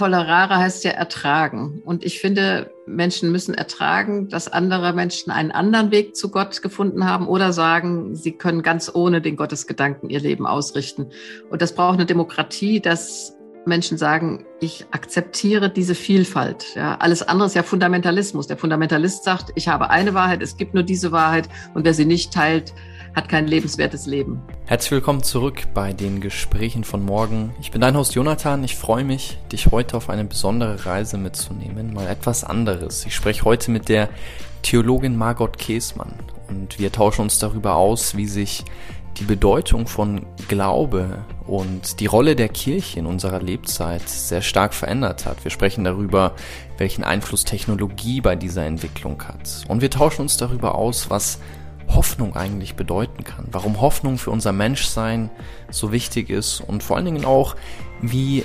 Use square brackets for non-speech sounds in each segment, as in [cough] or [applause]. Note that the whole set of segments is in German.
Tolerare heißt ja ertragen. Und ich finde, Menschen müssen ertragen, dass andere Menschen einen anderen Weg zu Gott gefunden haben oder sagen, sie können ganz ohne den Gottesgedanken ihr Leben ausrichten. Und das braucht eine Demokratie, dass Menschen sagen, ich akzeptiere diese Vielfalt. Ja, alles andere ist ja Fundamentalismus. Der Fundamentalist sagt, ich habe eine Wahrheit, es gibt nur diese Wahrheit und wer sie nicht teilt, hat kein lebenswertes Leben. Herzlich willkommen zurück bei den Gesprächen von morgen. Ich bin dein Host Jonathan. Ich freue mich, dich heute auf eine besondere Reise mitzunehmen. Mal etwas anderes. Ich spreche heute mit der Theologin Margot Käßmann und wir tauschen uns darüber aus, wie sich die Bedeutung von Glaube und die Rolle der Kirche in unserer Lebzeit sehr stark verändert hat. Wir sprechen darüber, welchen Einfluss Technologie bei dieser Entwicklung hat. Und wir tauschen uns darüber aus, was Hoffnung eigentlich bedeuten kann, warum Hoffnung für unser Menschsein so wichtig ist und vor allen Dingen auch, wie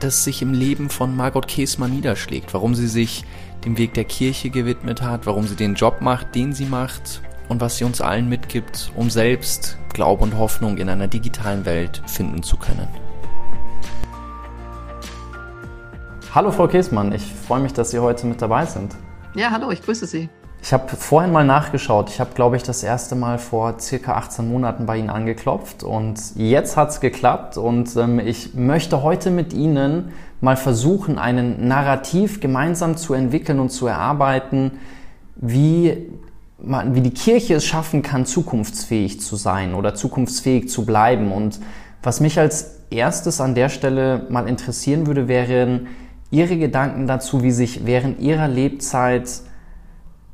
das sich im Leben von Margot Käßmann niederschlägt, warum sie sich dem Weg der Kirche gewidmet hat, warum sie den Job macht, den sie macht und was sie uns allen mitgibt, um selbst Glaube und Hoffnung in einer digitalen Welt finden zu können. Hallo Frau Käßmann, ich freue mich, dass Sie heute mit dabei sind. Ja, hallo, ich grüße Sie. Ich habe vorhin mal nachgeschaut. Ich habe, glaube ich, das erste Mal vor circa 18 Monaten bei Ihnen angeklopft und jetzt hat es geklappt und ähm, ich möchte heute mit Ihnen mal versuchen, einen Narrativ gemeinsam zu entwickeln und zu erarbeiten, wie, man, wie die Kirche es schaffen kann, zukunftsfähig zu sein oder zukunftsfähig zu bleiben. Und was mich als erstes an der Stelle mal interessieren würde, wären Ihre Gedanken dazu, wie sich während Ihrer Lebzeit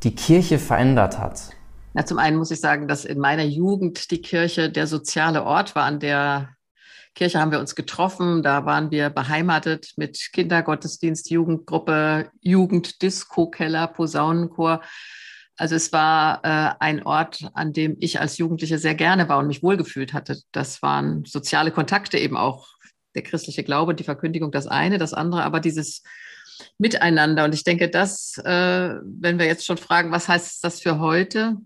die Kirche verändert hat? Na, zum einen muss ich sagen, dass in meiner Jugend die Kirche der soziale Ort war. An der Kirche haben wir uns getroffen. Da waren wir beheimatet mit Kindergottesdienst, Jugendgruppe, Jugenddisco-Keller, Posaunenchor. Also es war äh, ein Ort, an dem ich als Jugendliche sehr gerne war und mich wohlgefühlt hatte. Das waren soziale Kontakte eben auch. Der christliche Glaube, die Verkündigung, das eine, das andere, aber dieses miteinander. Und ich denke, dass, äh, wenn wir jetzt schon fragen, was heißt das für heute?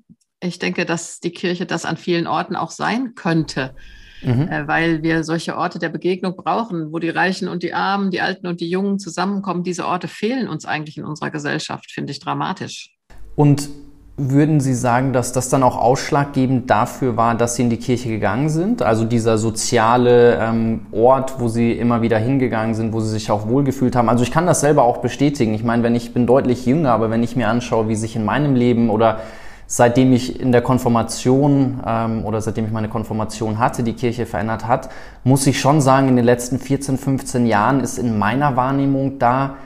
Ich denke, dass die Kirche das an vielen Orten auch sein könnte. Mhm. Äh, weil wir solche Orte der Begegnung brauchen, wo die Reichen und die Armen, die Alten und die Jungen zusammenkommen. Diese Orte fehlen uns eigentlich in unserer Gesellschaft, finde ich dramatisch. Und würden Sie sagen, dass das dann auch ausschlaggebend dafür war, dass Sie in die Kirche gegangen sind? Also dieser soziale ähm, Ort, wo Sie immer wieder hingegangen sind, wo Sie sich auch wohlgefühlt haben. Also ich kann das selber auch bestätigen. Ich meine, wenn ich bin deutlich jünger, aber wenn ich mir anschaue, wie sich in meinem Leben oder seitdem ich in der Konfirmation ähm, oder seitdem ich meine Konfirmation hatte, die Kirche verändert hat, muss ich schon sagen, in den letzten 14, 15 Jahren ist in meiner Wahrnehmung da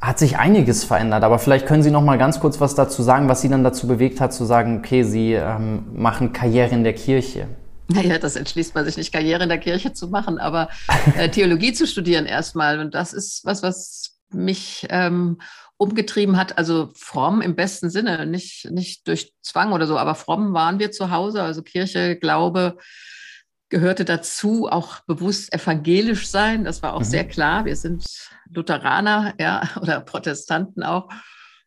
hat sich einiges verändert, aber vielleicht können Sie noch mal ganz kurz was dazu sagen, was Sie dann dazu bewegt hat, zu sagen, okay, Sie ähm, machen Karriere in der Kirche. Naja, das entschließt man sich nicht, Karriere in der Kirche zu machen, aber äh, [laughs] Theologie zu studieren erstmal. Und das ist was, was mich ähm, umgetrieben hat. Also fromm im besten Sinne, nicht, nicht durch Zwang oder so, aber fromm waren wir zu Hause. Also Kirche, Glaube, gehörte dazu, auch bewusst evangelisch sein. Das war auch mhm. sehr klar. Wir sind Lutheraner, ja, [laughs] oder Protestanten auch.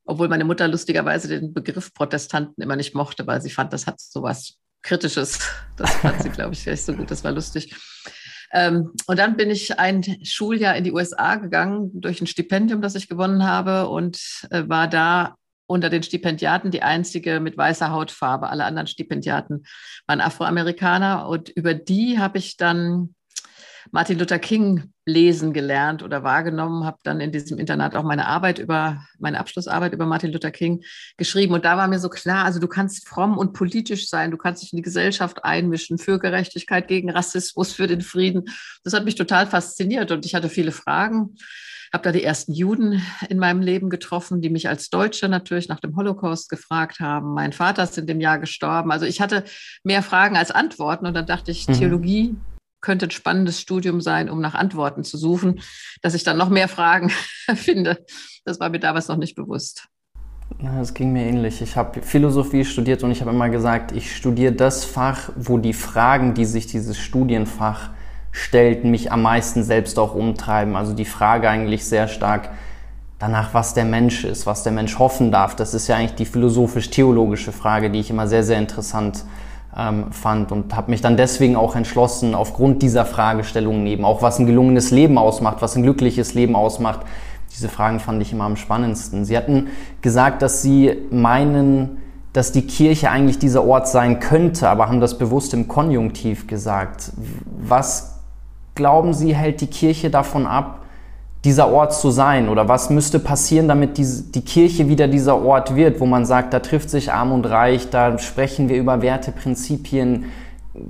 Obwohl meine Mutter lustigerweise den Begriff Protestanten immer nicht mochte, weil sie fand, das hat so was Kritisches. Das fand sie, glaube ich, vielleicht so gut. Das war lustig. Ähm, und dann bin ich ein Schuljahr in die USA gegangen durch ein Stipendium, das ich gewonnen habe und äh, war da unter den Stipendiaten die einzige mit weißer Hautfarbe. Alle anderen Stipendiaten waren Afroamerikaner und über die habe ich dann Martin Luther King lesen gelernt oder wahrgenommen, habe dann in diesem Internat auch meine Arbeit über, meine Abschlussarbeit über Martin Luther King geschrieben. Und da war mir so klar, also du kannst fromm und politisch sein, du kannst dich in die Gesellschaft einmischen, für Gerechtigkeit, gegen Rassismus, für den Frieden. Das hat mich total fasziniert und ich hatte viele Fragen habe da die ersten Juden in meinem Leben getroffen, die mich als Deutsche natürlich nach dem Holocaust gefragt haben. Mein Vater ist in dem Jahr gestorben. Also ich hatte mehr Fragen als Antworten und dann dachte ich, mhm. Theologie könnte ein spannendes Studium sein, um nach Antworten zu suchen, dass ich dann noch mehr Fragen [laughs] finde. Das war mir damals noch nicht bewusst. Es ging mir ähnlich. Ich habe Philosophie studiert und ich habe immer gesagt, ich studiere das Fach, wo die Fragen, die sich dieses Studienfach stellt, mich am meisten selbst auch umtreiben. Also die Frage eigentlich sehr stark danach, was der Mensch ist, was der Mensch hoffen darf. Das ist ja eigentlich die philosophisch-theologische Frage, die ich immer sehr, sehr interessant ähm, fand und habe mich dann deswegen auch entschlossen, aufgrund dieser Fragestellungen eben, auch was ein gelungenes Leben ausmacht, was ein glückliches Leben ausmacht. Diese Fragen fand ich immer am spannendsten. Sie hatten gesagt, dass Sie meinen, dass die Kirche eigentlich dieser Ort sein könnte, aber haben das bewusst im Konjunktiv gesagt. Was glauben Sie, hält die Kirche davon ab, dieser Ort zu sein? Oder was müsste passieren, damit die, die Kirche wieder dieser Ort wird, wo man sagt, da trifft sich Arm und Reich, da sprechen wir über Werte, Prinzipien,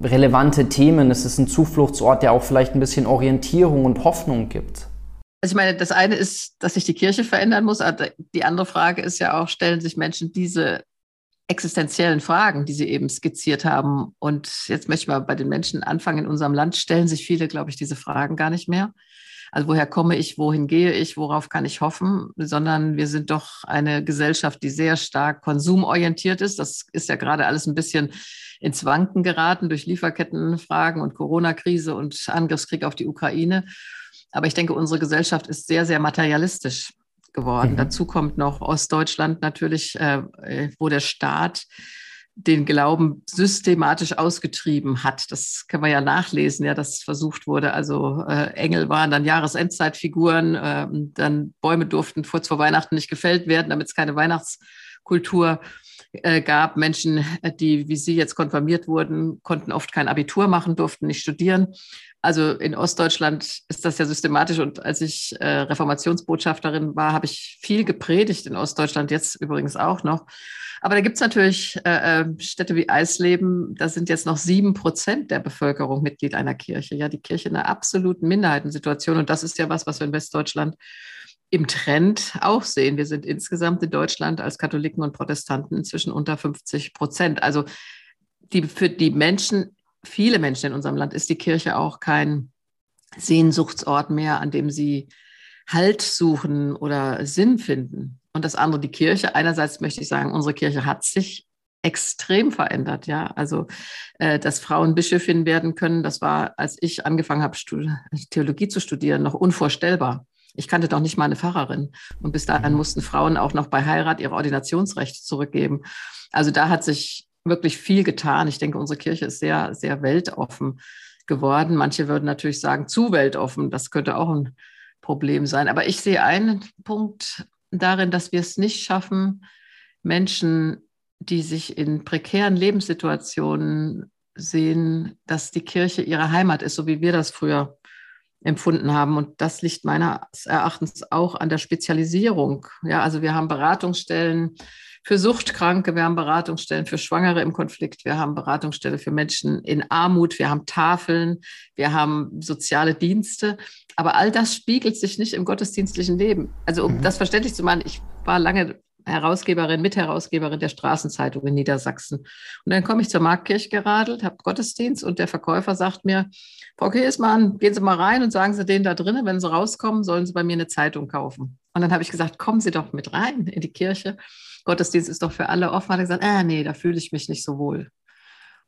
relevante Themen. Es ist ein Zufluchtsort, der auch vielleicht ein bisschen Orientierung und Hoffnung gibt. Also ich meine, das eine ist, dass sich die Kirche verändern muss. Die andere Frage ist ja auch, stellen sich Menschen diese existenziellen Fragen, die Sie eben skizziert haben. Und jetzt möchte ich mal bei den Menschen anfangen. In unserem Land stellen sich viele, glaube ich, diese Fragen gar nicht mehr. Also woher komme ich, wohin gehe ich, worauf kann ich hoffen, sondern wir sind doch eine Gesellschaft, die sehr stark konsumorientiert ist. Das ist ja gerade alles ein bisschen ins Wanken geraten durch Lieferkettenfragen und Corona-Krise und Angriffskrieg auf die Ukraine. Aber ich denke, unsere Gesellschaft ist sehr, sehr materialistisch geworden. Mhm. Dazu kommt noch Ostdeutschland natürlich, äh, wo der Staat den Glauben systematisch ausgetrieben hat. Das kann man ja nachlesen, ja, dass versucht wurde. Also äh, Engel waren dann Jahresendzeitfiguren, äh, dann Bäume durften kurz vor Weihnachten nicht gefällt werden, damit es keine Weihnachtskultur äh, gab. Menschen, äh, die wie Sie jetzt konfirmiert wurden, konnten oft kein Abitur machen, durften nicht studieren. Also in Ostdeutschland ist das ja systematisch. Und als ich äh, Reformationsbotschafterin war, habe ich viel gepredigt in Ostdeutschland, jetzt übrigens auch noch. Aber da gibt es natürlich äh, äh, Städte wie Eisleben, da sind jetzt noch sieben Prozent der Bevölkerung Mitglied einer Kirche. Ja, die Kirche in einer absoluten Minderheitensituation. Und das ist ja was, was wir in Westdeutschland im Trend auch sehen. Wir sind insgesamt in Deutschland als Katholiken und Protestanten inzwischen unter 50 Prozent. Also die, für die Menschen viele Menschen in unserem Land ist die Kirche auch kein Sehnsuchtsort mehr, an dem sie Halt suchen oder Sinn finden. Und das andere, die Kirche. Einerseits möchte ich sagen, unsere Kirche hat sich extrem verändert, ja. Also, äh, dass Frauen Bischöfin werden können, das war, als ich angefangen habe, Theologie zu studieren, noch unvorstellbar. Ich kannte doch nicht mal eine Pfarrerin. Und bis dahin mussten Frauen auch noch bei Heirat ihre Ordinationsrechte zurückgeben. Also da hat sich wirklich viel getan. Ich denke, unsere Kirche ist sehr, sehr weltoffen geworden. Manche würden natürlich sagen, zu weltoffen. Das könnte auch ein Problem sein. Aber ich sehe einen Punkt darin, dass wir es nicht schaffen, Menschen, die sich in prekären Lebenssituationen sehen, dass die Kirche ihre Heimat ist, so wie wir das früher empfunden haben. Und das liegt meines Erachtens auch an der Spezialisierung. Ja, also wir haben Beratungsstellen, für Suchtkranke, wir haben Beratungsstellen für Schwangere im Konflikt, wir haben Beratungsstellen für Menschen in Armut, wir haben Tafeln, wir haben soziale Dienste. Aber all das spiegelt sich nicht im gottesdienstlichen Leben. Also um mhm. das verständlich zu machen, ich war lange Herausgeberin, Mitherausgeberin der Straßenzeitung in Niedersachsen. Und dann komme ich zur Marktkirche geradelt, habe Gottesdienst und der Verkäufer sagt mir, Frau Kiesmann, gehen Sie mal rein und sagen Sie denen da drinnen, wenn Sie rauskommen, sollen Sie bei mir eine Zeitung kaufen. Und dann habe ich gesagt, kommen Sie doch mit rein in die Kirche. Gottesdienst ist doch für alle offen. Hat er gesagt, ah, nee, da fühle ich mich nicht so wohl.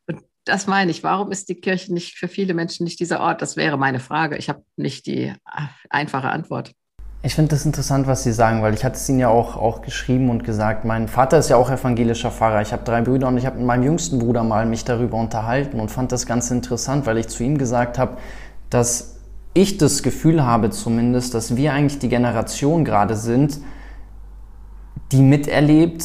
Und das meine ich. Warum ist die Kirche nicht für viele Menschen nicht dieser Ort? Das wäre meine Frage. Ich habe nicht die äh, einfache Antwort. Ich finde das interessant, was Sie sagen, weil ich hatte es Ihnen ja auch, auch geschrieben und gesagt, mein Vater ist ja auch evangelischer Pfarrer. Ich habe drei Brüder und ich habe mit meinem jüngsten Bruder mal mich darüber unterhalten und fand das ganz interessant, weil ich zu ihm gesagt habe, dass ich das Gefühl habe zumindest, dass wir eigentlich die Generation gerade sind, die miterlebt,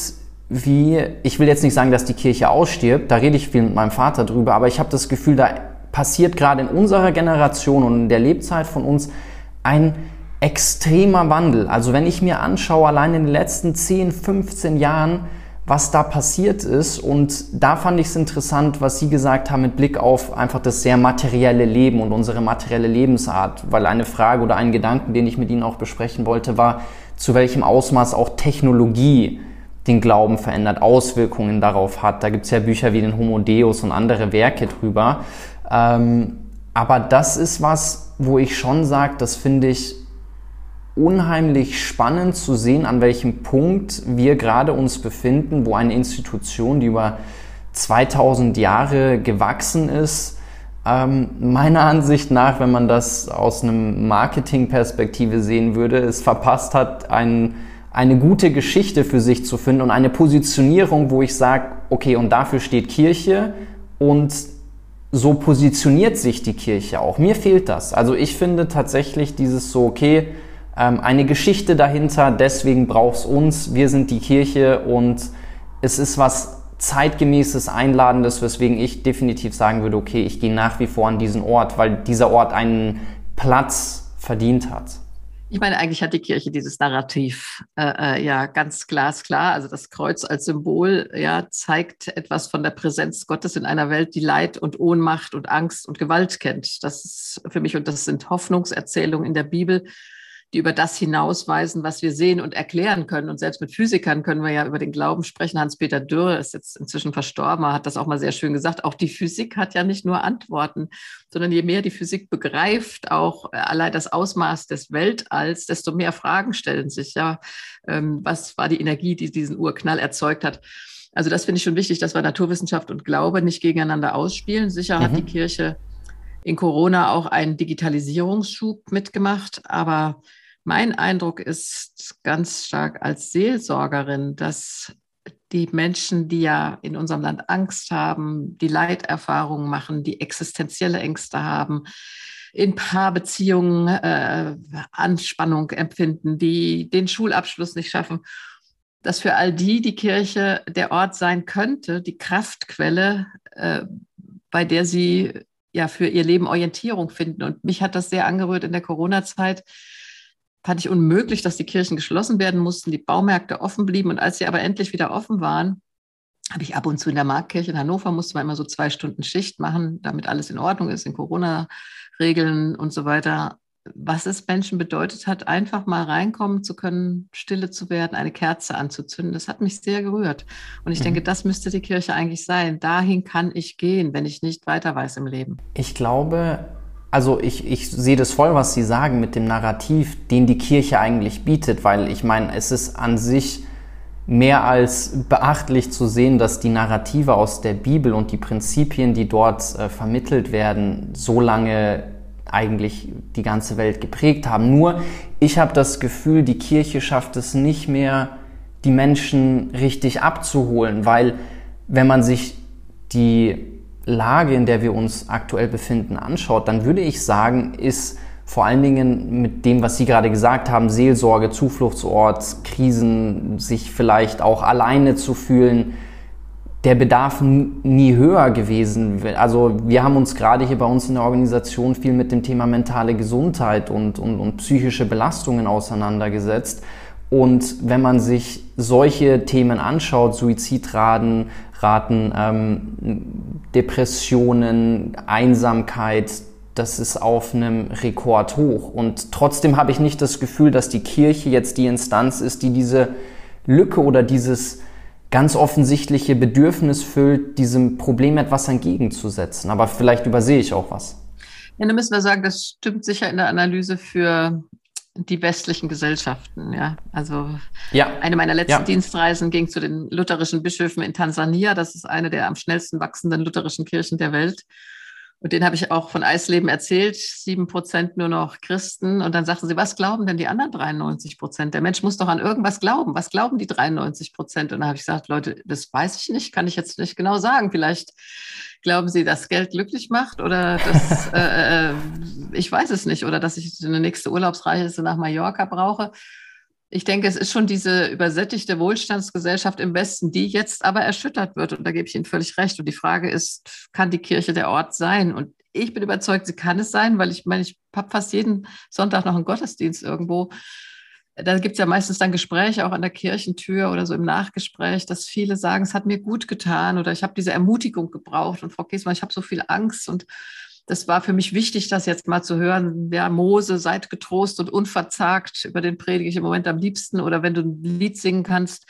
wie, ich will jetzt nicht sagen, dass die Kirche ausstirbt, da rede ich viel mit meinem Vater drüber, aber ich habe das Gefühl, da passiert gerade in unserer Generation und in der Lebzeit von uns ein extremer Wandel. Also wenn ich mir anschaue, allein in den letzten 10, 15 Jahren, was da passiert ist. Und da fand ich es interessant, was Sie gesagt haben mit Blick auf einfach das sehr materielle Leben und unsere materielle Lebensart. Weil eine Frage oder ein Gedanken, den ich mit Ihnen auch besprechen wollte, war, zu welchem Ausmaß auch Technologie den Glauben verändert, Auswirkungen darauf hat. Da gibt es ja Bücher wie den Homo Deus und andere Werke drüber. Ähm, aber das ist was, wo ich schon sage, das finde ich unheimlich spannend zu sehen, an welchem Punkt wir gerade uns befinden, wo eine Institution, die über 2000 Jahre gewachsen ist, ähm, meiner Ansicht nach, wenn man das aus einem Marketingperspektive sehen würde, es verpasst hat, ein, eine gute Geschichte für sich zu finden und eine Positionierung, wo ich sage, okay, und dafür steht Kirche Und so positioniert sich die Kirche auch. Mir fehlt das. Also ich finde tatsächlich dieses so, okay, ähm, eine Geschichte dahinter, deswegen braucht es uns, wir sind die Kirche und es ist was zeitgemäßes, einladendes, weswegen ich definitiv sagen würde, okay, ich gehe nach wie vor an diesen Ort, weil dieser Ort einen Platz verdient hat. Ich meine, eigentlich hat die Kirche dieses Narrativ äh, äh, ja ganz glasklar. Also das Kreuz als Symbol ja zeigt etwas von der Präsenz Gottes in einer Welt, die Leid und Ohnmacht und Angst und Gewalt kennt. Das ist für mich und das sind Hoffnungserzählungen in der Bibel die über das hinausweisen, was wir sehen und erklären können. Und selbst mit Physikern können wir ja über den Glauben sprechen. Hans-Peter Dürre ist jetzt inzwischen verstorben, hat das auch mal sehr schön gesagt. Auch die Physik hat ja nicht nur Antworten, sondern je mehr die Physik begreift, auch äh, allein das Ausmaß des Weltalls, desto mehr Fragen stellen sich. Ja, ähm, was war die Energie, die diesen Urknall erzeugt hat? Also das finde ich schon wichtig, dass wir Naturwissenschaft und Glaube nicht gegeneinander ausspielen. Sicher mhm. hat die Kirche in Corona auch einen Digitalisierungsschub mitgemacht, aber mein Eindruck ist ganz stark als Seelsorgerin, dass die Menschen, die ja in unserem Land Angst haben, die Leiterfahrungen machen, die existenzielle Ängste haben, in Paarbeziehungen äh, Anspannung empfinden, die den Schulabschluss nicht schaffen, dass für all die die Kirche der Ort sein könnte, die Kraftquelle, äh, bei der sie ja für ihr Leben Orientierung finden. Und mich hat das sehr angerührt in der Corona-Zeit, fand ich unmöglich, dass die Kirchen geschlossen werden mussten, die Baumärkte offen blieben. Und als sie aber endlich wieder offen waren, habe ich ab und zu in der Marktkirche in Hannover, musste man immer so zwei Stunden Schicht machen, damit alles in Ordnung ist, in Corona-Regeln und so weiter. Was es Menschen bedeutet hat, einfach mal reinkommen zu können, stille zu werden, eine Kerze anzuzünden, das hat mich sehr gerührt. Und ich mhm. denke, das müsste die Kirche eigentlich sein. Dahin kann ich gehen, wenn ich nicht weiter weiß im Leben. Ich glaube, also ich, ich sehe das voll, was Sie sagen mit dem Narrativ, den die Kirche eigentlich bietet, weil ich meine, es ist an sich mehr als beachtlich zu sehen, dass die Narrative aus der Bibel und die Prinzipien, die dort äh, vermittelt werden, so lange eigentlich die ganze Welt geprägt haben. Nur ich habe das Gefühl, die Kirche schafft es nicht mehr, die Menschen richtig abzuholen, weil wenn man sich die Lage, in der wir uns aktuell befinden, anschaut, dann würde ich sagen, ist vor allen Dingen mit dem, was Sie gerade gesagt haben, Seelsorge, Zufluchtsort, Krisen, sich vielleicht auch alleine zu fühlen, der Bedarf nie höher gewesen. Also wir haben uns gerade hier bei uns in der Organisation viel mit dem Thema mentale Gesundheit und, und, und psychische Belastungen auseinandergesetzt. Und wenn man sich solche Themen anschaut, Suizidraten, Raten, ähm, Depressionen, Einsamkeit, das ist auf einem Rekord hoch. Und trotzdem habe ich nicht das Gefühl, dass die Kirche jetzt die Instanz ist, die diese Lücke oder dieses ganz offensichtliche Bedürfnis füllt, diesem Problem etwas entgegenzusetzen. Aber vielleicht übersehe ich auch was. Ja, dann müssen wir sagen, das stimmt sicher in der Analyse für die westlichen Gesellschaften. Ja, also ja. eine meiner letzten ja. Dienstreisen ging zu den lutherischen Bischöfen in Tansania. Das ist eine der am schnellsten wachsenden lutherischen Kirchen der Welt. Und den habe ich auch von Eisleben erzählt. Sieben Prozent nur noch Christen. Und dann sagten sie, was glauben denn die anderen 93 Prozent? Der Mensch muss doch an irgendwas glauben. Was glauben die 93 Prozent? Und dann habe ich gesagt, Leute, das weiß ich nicht, kann ich jetzt nicht genau sagen. Vielleicht glauben Sie, dass Geld glücklich macht oder dass, [laughs] äh, äh, ich weiß es nicht, oder dass ich eine nächste Urlaubsreise nach Mallorca brauche. Ich denke, es ist schon diese übersättigte Wohlstandsgesellschaft im Westen, die jetzt aber erschüttert wird. Und da gebe ich Ihnen völlig recht. Und die Frage ist, kann die Kirche der Ort sein? Und ich bin überzeugt, sie kann es sein, weil ich meine, ich habe fast jeden Sonntag noch einen Gottesdienst irgendwo da gibt es ja meistens dann Gespräche auch an der Kirchentür oder so im Nachgespräch, dass viele sagen, es hat mir gut getan oder ich habe diese Ermutigung gebraucht und Frau Kiesmann, ich habe so viel Angst und das war für mich wichtig, das jetzt mal zu hören. Ja, Mose, seid getrost und unverzagt. Über den predige ich im Moment am liebsten. Oder wenn du ein Lied singen kannst,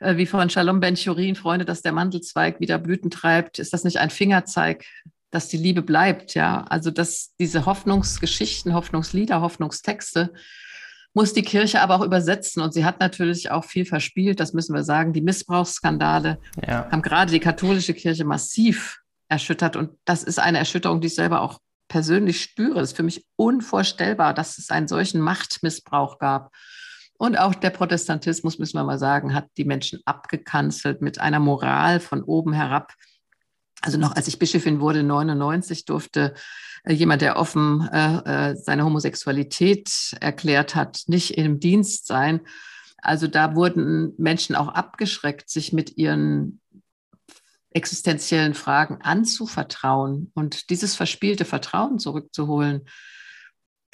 äh, wie von Shalom Ben Churin, Freunde, dass der Mandelzweig wieder Blüten treibt, ist das nicht ein Fingerzeig, dass die Liebe bleibt? Ja, also dass diese Hoffnungsgeschichten, Hoffnungslieder, Hoffnungstexte, muss die Kirche aber auch übersetzen. Und sie hat natürlich auch viel verspielt, das müssen wir sagen. Die Missbrauchsskandale ja. haben gerade die katholische Kirche massiv erschüttert. Und das ist eine Erschütterung, die ich selber auch persönlich spüre. Es ist für mich unvorstellbar, dass es einen solchen Machtmissbrauch gab. Und auch der Protestantismus, müssen wir mal sagen, hat die Menschen abgekanzelt mit einer Moral von oben herab. Also noch als ich Bischöfin wurde, 99, durfte äh, jemand, der offen äh, äh, seine Homosexualität erklärt hat, nicht im Dienst sein. Also da wurden Menschen auch abgeschreckt, sich mit ihren existenziellen Fragen anzuvertrauen und dieses verspielte Vertrauen zurückzuholen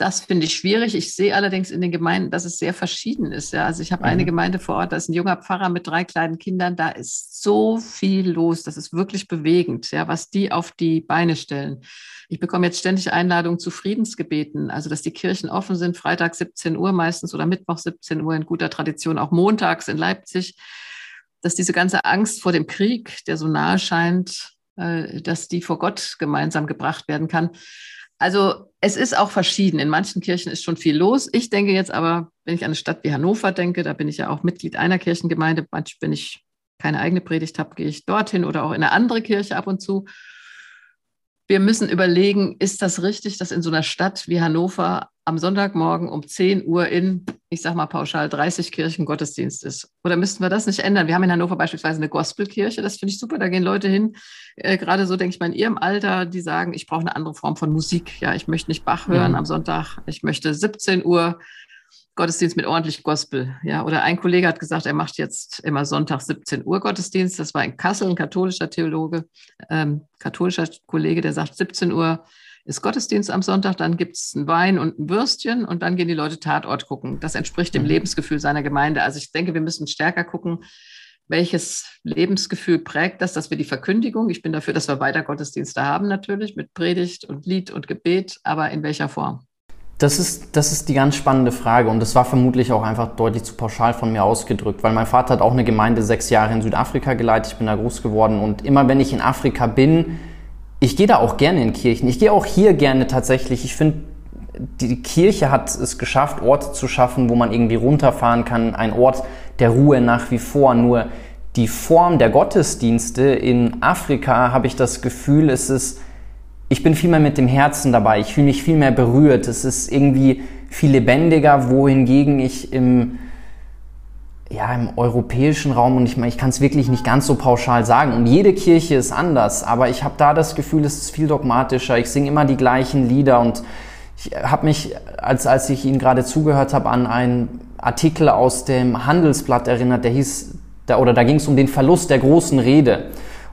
das finde ich schwierig. Ich sehe allerdings in den Gemeinden, dass es sehr verschieden ist. Ja. Also ich habe mhm. eine Gemeinde vor Ort, da ist ein junger Pfarrer mit drei kleinen Kindern, da ist so viel los, das ist wirklich bewegend, ja, was die auf die Beine stellen. Ich bekomme jetzt ständig Einladungen zu Friedensgebeten, also dass die Kirchen offen sind, Freitag 17 Uhr meistens oder Mittwoch 17 Uhr in guter Tradition, auch montags in Leipzig, dass diese ganze Angst vor dem Krieg, der so nahe scheint, äh, dass die vor Gott gemeinsam gebracht werden kann. Also es ist auch verschieden. In manchen Kirchen ist schon viel los. Ich denke jetzt aber, wenn ich an eine Stadt wie Hannover denke, da bin ich ja auch Mitglied einer Kirchengemeinde. Manchmal, wenn ich keine eigene Predigt habe, gehe ich dorthin oder auch in eine andere Kirche ab und zu wir müssen überlegen, ist das richtig, dass in so einer Stadt wie Hannover am Sonntagmorgen um 10 Uhr in, ich sage mal pauschal, 30 Kirchen Gottesdienst ist? Oder müssten wir das nicht ändern? Wir haben in Hannover beispielsweise eine Gospelkirche, das finde ich super, da gehen Leute hin, äh, gerade so denke ich mal in ihrem Alter, die sagen, ich brauche eine andere Form von Musik. Ja, ich möchte nicht Bach hören mhm. am Sonntag, ich möchte 17 Uhr Gottesdienst mit ordentlich Gospel. Ja, oder ein Kollege hat gesagt, er macht jetzt immer Sonntag 17 Uhr Gottesdienst. Das war in Kassel, ein katholischer Theologe, ähm, katholischer Kollege, der sagt, 17 Uhr ist Gottesdienst am Sonntag, dann gibt es einen Wein und ein Würstchen und dann gehen die Leute Tatort gucken. Das entspricht dem mhm. Lebensgefühl seiner Gemeinde. Also ich denke, wir müssen stärker gucken, welches Lebensgefühl prägt das, dass wir die Verkündigung, ich bin dafür, dass wir weiter Gottesdienste haben natürlich mit Predigt und Lied und Gebet, aber in welcher Form? Das ist, das ist die ganz spannende Frage und das war vermutlich auch einfach deutlich zu pauschal von mir ausgedrückt, weil mein Vater hat auch eine Gemeinde sechs Jahre in Südafrika geleitet, ich bin da groß geworden und immer wenn ich in Afrika bin, ich gehe da auch gerne in Kirchen, ich gehe auch hier gerne tatsächlich, ich finde, die Kirche hat es geschafft, Orte zu schaffen, wo man irgendwie runterfahren kann, ein Ort der Ruhe nach wie vor, nur die Form der Gottesdienste in Afrika habe ich das Gefühl, es ist ich bin viel mehr mit dem Herzen dabei, ich fühle mich viel mehr berührt, es ist irgendwie viel lebendiger, wohingegen ich im, ja, im europäischen Raum, und ich meine, ich kann es wirklich nicht ganz so pauschal sagen, und jede Kirche ist anders, aber ich habe da das Gefühl, es ist viel dogmatischer, ich singe immer die gleichen Lieder und ich habe mich, als, als ich Ihnen gerade zugehört habe, an einen Artikel aus dem Handelsblatt erinnert, der hieß, da, oder da ging es um den Verlust der großen Rede.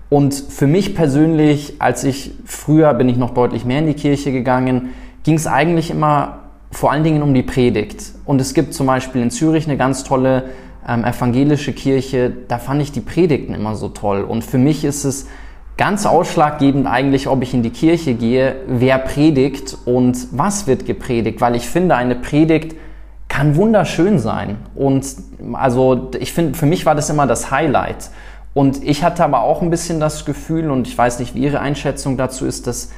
Und für mich persönlich, als ich früher bin ich noch deutlich mehr in die Kirche gegangen, ging es eigentlich immer vor allen Dingen um die Predigt. Und es gibt zum Beispiel in Zürich eine ganz tolle ähm, evangelische Kirche, da fand ich die Predigten immer so toll. Und für mich ist es ganz ausschlaggebend eigentlich, ob ich in die Kirche gehe, wer predigt und was wird gepredigt, weil ich finde, eine Predigt kann wunderschön sein. Und also ich finde, für mich war das immer das Highlight. Und ich hatte aber auch ein bisschen das Gefühl, und ich weiß nicht, wie Ihre Einschätzung dazu ist, dass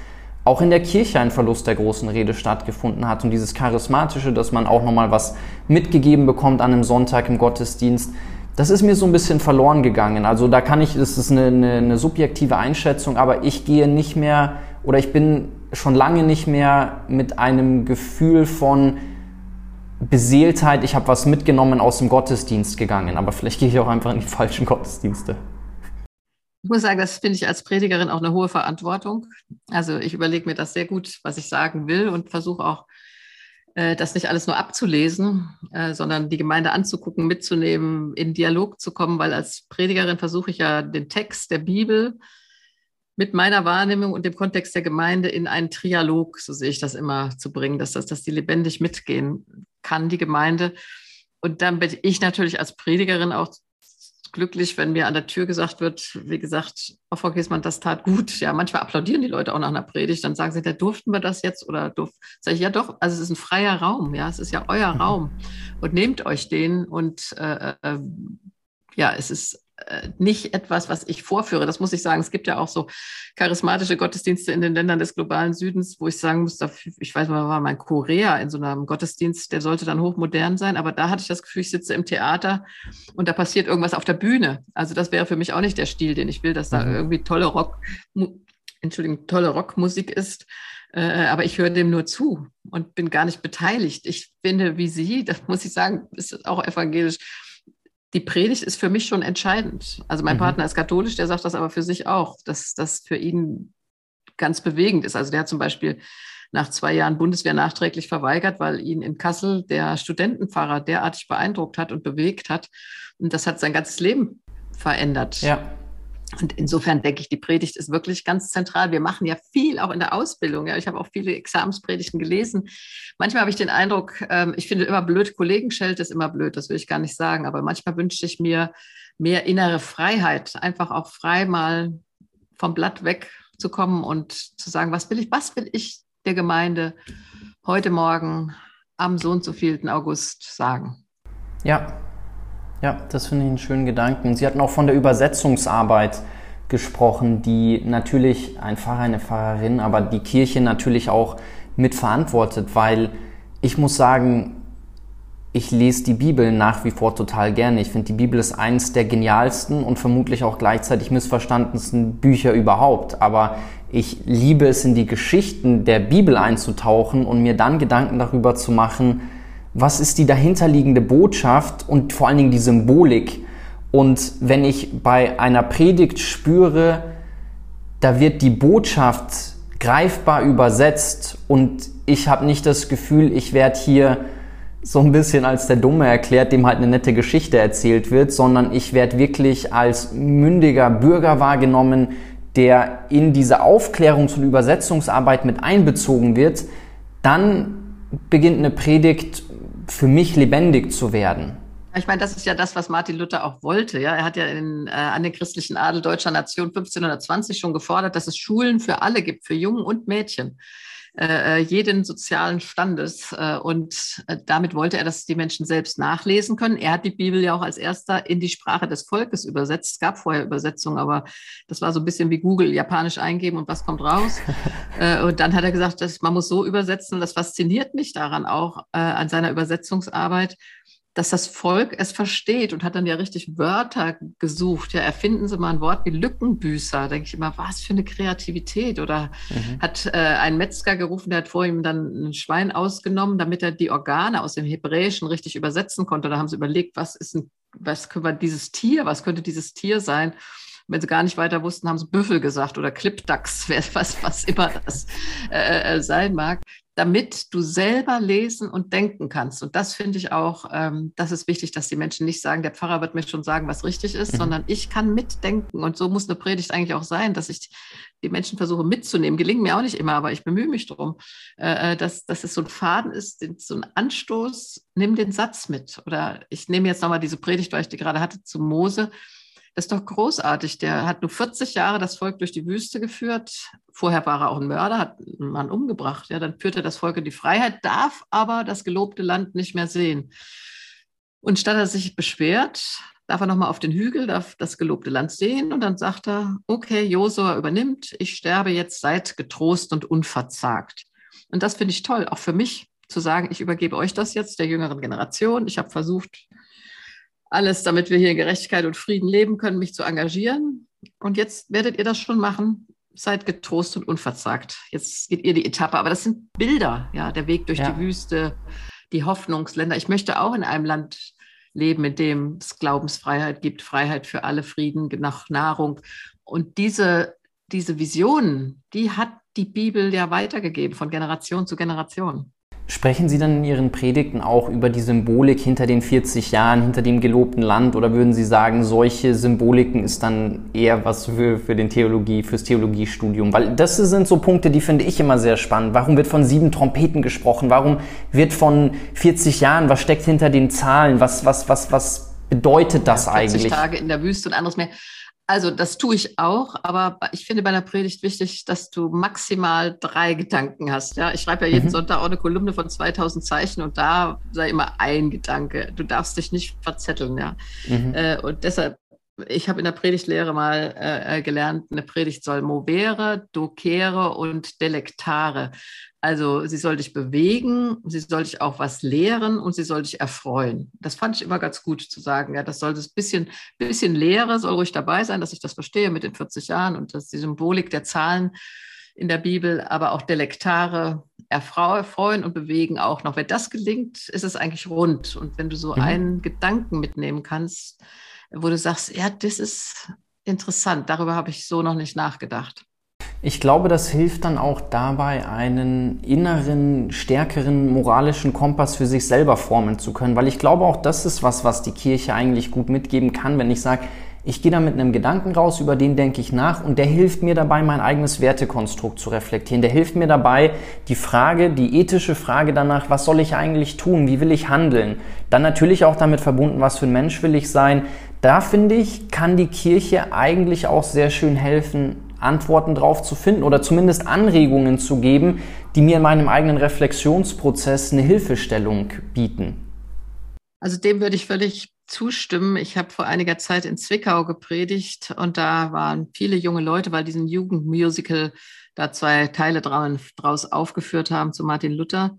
auch in der Kirche ein Verlust der großen Rede stattgefunden hat. Und dieses Charismatische, dass man auch nochmal was mitgegeben bekommt an einem Sonntag im Gottesdienst, das ist mir so ein bisschen verloren gegangen. Also da kann ich, das ist eine, eine, eine subjektive Einschätzung, aber ich gehe nicht mehr oder ich bin schon lange nicht mehr mit einem Gefühl von, Beseeltheit, ich habe was mitgenommen aus dem Gottesdienst gegangen, aber vielleicht gehe ich auch einfach in die falschen Gottesdienste. Ich muss sagen, das finde ich als Predigerin auch eine hohe Verantwortung. Also ich überlege mir das sehr gut, was ich sagen will und versuche auch, äh, das nicht alles nur abzulesen, äh, sondern die Gemeinde anzugucken, mitzunehmen, in Dialog zu kommen, weil als Predigerin versuche ich ja den Text der Bibel mit meiner Wahrnehmung und dem Kontext der Gemeinde in einen Trialog, so sehe ich das immer, zu bringen, dass, das, dass die lebendig mitgehen kann, die Gemeinde. Und dann bin ich natürlich als Predigerin auch glücklich, wenn mir an der Tür gesagt wird, wie gesagt, Frau Vorkesmann, das tat gut. Ja, manchmal applaudieren die Leute auch nach einer Predigt, dann sagen sie, da durften wir das jetzt oder durften. Sag ich, ja doch, also es ist ein freier Raum, ja, es ist ja euer mhm. Raum und nehmt euch den und äh, äh, ja, es ist äh, nicht etwas, was ich vorführe. Das muss ich sagen. Es gibt ja auch so charismatische Gottesdienste in den Ländern des globalen Südens, wo ich sagen muss, ich weiß mal, war mein Korea in so einem Gottesdienst, der sollte dann hochmodern sein, aber da hatte ich das Gefühl, ich sitze im Theater und da passiert irgendwas auf der Bühne. Also das wäre für mich auch nicht der Stil, den ich will, dass da mhm. irgendwie tolle Rock, Entschuldigung, tolle Rockmusik ist. Äh, aber ich höre dem nur zu und bin gar nicht beteiligt. Ich finde, wie Sie, [laughs] das muss ich sagen, ist auch evangelisch, die Predigt ist für mich schon entscheidend. Also mein mhm. Partner ist katholisch, der sagt das aber für sich auch, dass das für ihn ganz bewegend ist. Also der hat zum Beispiel nach zwei Jahren Bundeswehr nachträglich verweigert, weil ihn in Kassel der Studentenpfarrer derartig beeindruckt hat und bewegt hat. Und das hat sein ganzes Leben verändert. Ja. Und insofern denke ich, die Predigt ist wirklich ganz zentral. Wir machen ja viel auch in der Ausbildung. Ja. Ich habe auch viele Examenspredigten gelesen. Manchmal habe ich den Eindruck, ähm, ich finde immer blöd, Kollegenscheld ist immer blöd, das will ich gar nicht sagen. Aber manchmal wünsche ich mir mehr innere Freiheit, einfach auch frei mal vom Blatt wegzukommen und zu sagen, was will ich, was will ich der Gemeinde heute Morgen am so und so vielten August sagen. Ja, ja, das finde ich einen schönen Gedanken. Sie hatten auch von der Übersetzungsarbeit gesprochen, die natürlich ein Pfarrer, eine Pfarrerin, aber die Kirche natürlich auch mitverantwortet, weil ich muss sagen, ich lese die Bibel nach wie vor total gerne. Ich finde, die Bibel ist eines der genialsten und vermutlich auch gleichzeitig missverstandensten Bücher überhaupt. Aber ich liebe es, in die Geschichten der Bibel einzutauchen und mir dann Gedanken darüber zu machen, was ist die dahinterliegende Botschaft und vor allen Dingen die Symbolik. Und wenn ich bei einer Predigt spüre, da wird die Botschaft greifbar übersetzt und ich habe nicht das Gefühl, ich werde hier so ein bisschen als der Dumme erklärt, dem halt eine nette Geschichte erzählt wird, sondern ich werde wirklich als mündiger Bürger wahrgenommen, der in diese Aufklärungs- und Übersetzungsarbeit mit einbezogen wird, dann beginnt eine Predigt für mich lebendig zu werden. Ich meine, das ist ja das, was Martin Luther auch wollte. Ja, er hat ja in, äh, an den christlichen Adel deutscher Nation 1520 schon gefordert, dass es Schulen für alle gibt, für Jungen und Mädchen. Äh, äh, jeden sozialen Standes. Äh, und äh, damit wollte er, dass die Menschen selbst nachlesen können. Er hat die Bibel ja auch als erster in die Sprache des Volkes übersetzt. Es gab vorher Übersetzungen, aber das war so ein bisschen wie Google, japanisch eingeben und was kommt raus. [laughs] äh, und dann hat er gesagt, dass man muss so übersetzen. Das fasziniert mich daran auch äh, an seiner Übersetzungsarbeit dass das Volk es versteht und hat dann ja richtig Wörter gesucht. Ja, erfinden Sie mal ein Wort wie Lückenbüßer. Denke ich immer, was für eine Kreativität. Oder mhm. hat äh, ein Metzger gerufen, der hat vor ihm dann ein Schwein ausgenommen, damit er die Organe aus dem Hebräischen richtig übersetzen konnte. Da haben sie überlegt, was ist ein, was können dieses Tier, was könnte dieses Tier sein? wenn sie gar nicht weiter wussten, haben sie Büffel gesagt oder Clipdachs, [laughs] was, was immer das äh, äh sein mag damit du selber lesen und denken kannst. Und das finde ich auch, ähm, das ist wichtig, dass die Menschen nicht sagen, der Pfarrer wird mir schon sagen, was richtig ist, mhm. sondern ich kann mitdenken. Und so muss eine Predigt eigentlich auch sein, dass ich die Menschen versuche mitzunehmen. Gelingt mir auch nicht immer, aber ich bemühe mich darum, äh, äh, dass, dass es so ein Faden ist, so ein Anstoß, nimm den Satz mit. Oder ich nehme jetzt nochmal diese Predigt, weil ich die gerade hatte, zu Mose. Das ist doch großartig. Der hat nur 40 Jahre das Volk durch die Wüste geführt. Vorher war er auch ein Mörder, hat einen Mann umgebracht. Ja, dann führte das Volk in die Freiheit, darf aber das gelobte Land nicht mehr sehen. Und statt er sich beschwert, darf er nochmal auf den Hügel, darf das gelobte Land sehen. Und dann sagt er, okay, Josua übernimmt, ich sterbe jetzt, seid getrost und unverzagt. Und das finde ich toll, auch für mich zu sagen, ich übergebe euch das jetzt, der jüngeren Generation. Ich habe versucht, alles, damit wir hier in Gerechtigkeit und Frieden leben können, mich zu engagieren. Und jetzt werdet ihr das schon machen. Seid getrost und unverzagt. Jetzt geht ihr die Etappe. Aber das sind Bilder, ja, der Weg durch ja. die Wüste, die Hoffnungsländer. Ich möchte auch in einem Land leben, in dem es Glaubensfreiheit gibt, Freiheit für alle, Frieden nach Nahrung. Und diese, diese Visionen, die hat die Bibel ja weitergegeben von Generation zu Generation. Sprechen Sie dann in Ihren Predigten auch über die Symbolik hinter den 40 Jahren, hinter dem gelobten Land? Oder würden Sie sagen, solche Symboliken ist dann eher was für, für den Theologie, fürs Theologiestudium? Weil das sind so Punkte, die finde ich immer sehr spannend. Warum wird von sieben Trompeten gesprochen? Warum wird von 40 Jahren, was steckt hinter den Zahlen? Was, was, was, was bedeutet das ja, 40 eigentlich? Tage in der Wüste und anderes mehr. Also das tue ich auch, aber ich finde bei einer Predigt wichtig, dass du maximal drei Gedanken hast. Ja, ich schreibe ja jeden mhm. Sonntag auch eine Kolumne von 2000 Zeichen und da sei immer ein Gedanke. Du darfst dich nicht verzetteln. Ja, mhm. äh, und deshalb ich habe in der Predigtlehre mal äh, äh, gelernt, eine Predigt soll movere, docere und delectare. Also sie soll dich bewegen, sie soll dich auch was lehren und sie soll dich erfreuen. Das fand ich immer ganz gut zu sagen. Ja, das soll das bisschen, bisschen Lehre soll ruhig dabei sein, dass ich das verstehe mit den 40 Jahren und dass die Symbolik der Zahlen in der Bibel, aber auch Delektare erfreuen und bewegen auch noch. Wenn das gelingt, ist es eigentlich rund. Und wenn du so mhm. einen Gedanken mitnehmen kannst, wo du sagst, ja, das ist interessant, darüber habe ich so noch nicht nachgedacht. Ich glaube, das hilft dann auch dabei, einen inneren, stärkeren moralischen Kompass für sich selber formen zu können, weil ich glaube auch, das ist was, was die Kirche eigentlich gut mitgeben kann, wenn ich sage, ich gehe da mit einem Gedanken raus, über den denke ich nach und der hilft mir dabei, mein eigenes Wertekonstrukt zu reflektieren. Der hilft mir dabei, die Frage, die ethische Frage danach, was soll ich eigentlich tun, wie will ich handeln, dann natürlich auch damit verbunden, was für ein Mensch will ich sein. Da finde ich, kann die Kirche eigentlich auch sehr schön helfen, Antworten drauf zu finden oder zumindest Anregungen zu geben, die mir in meinem eigenen Reflexionsprozess eine Hilfestellung bieten. Also dem würde ich völlig zustimmen. Ich habe vor einiger Zeit in Zwickau gepredigt und da waren viele junge Leute, weil diesen Jugendmusical da zwei Teile draus aufgeführt haben zu Martin Luther.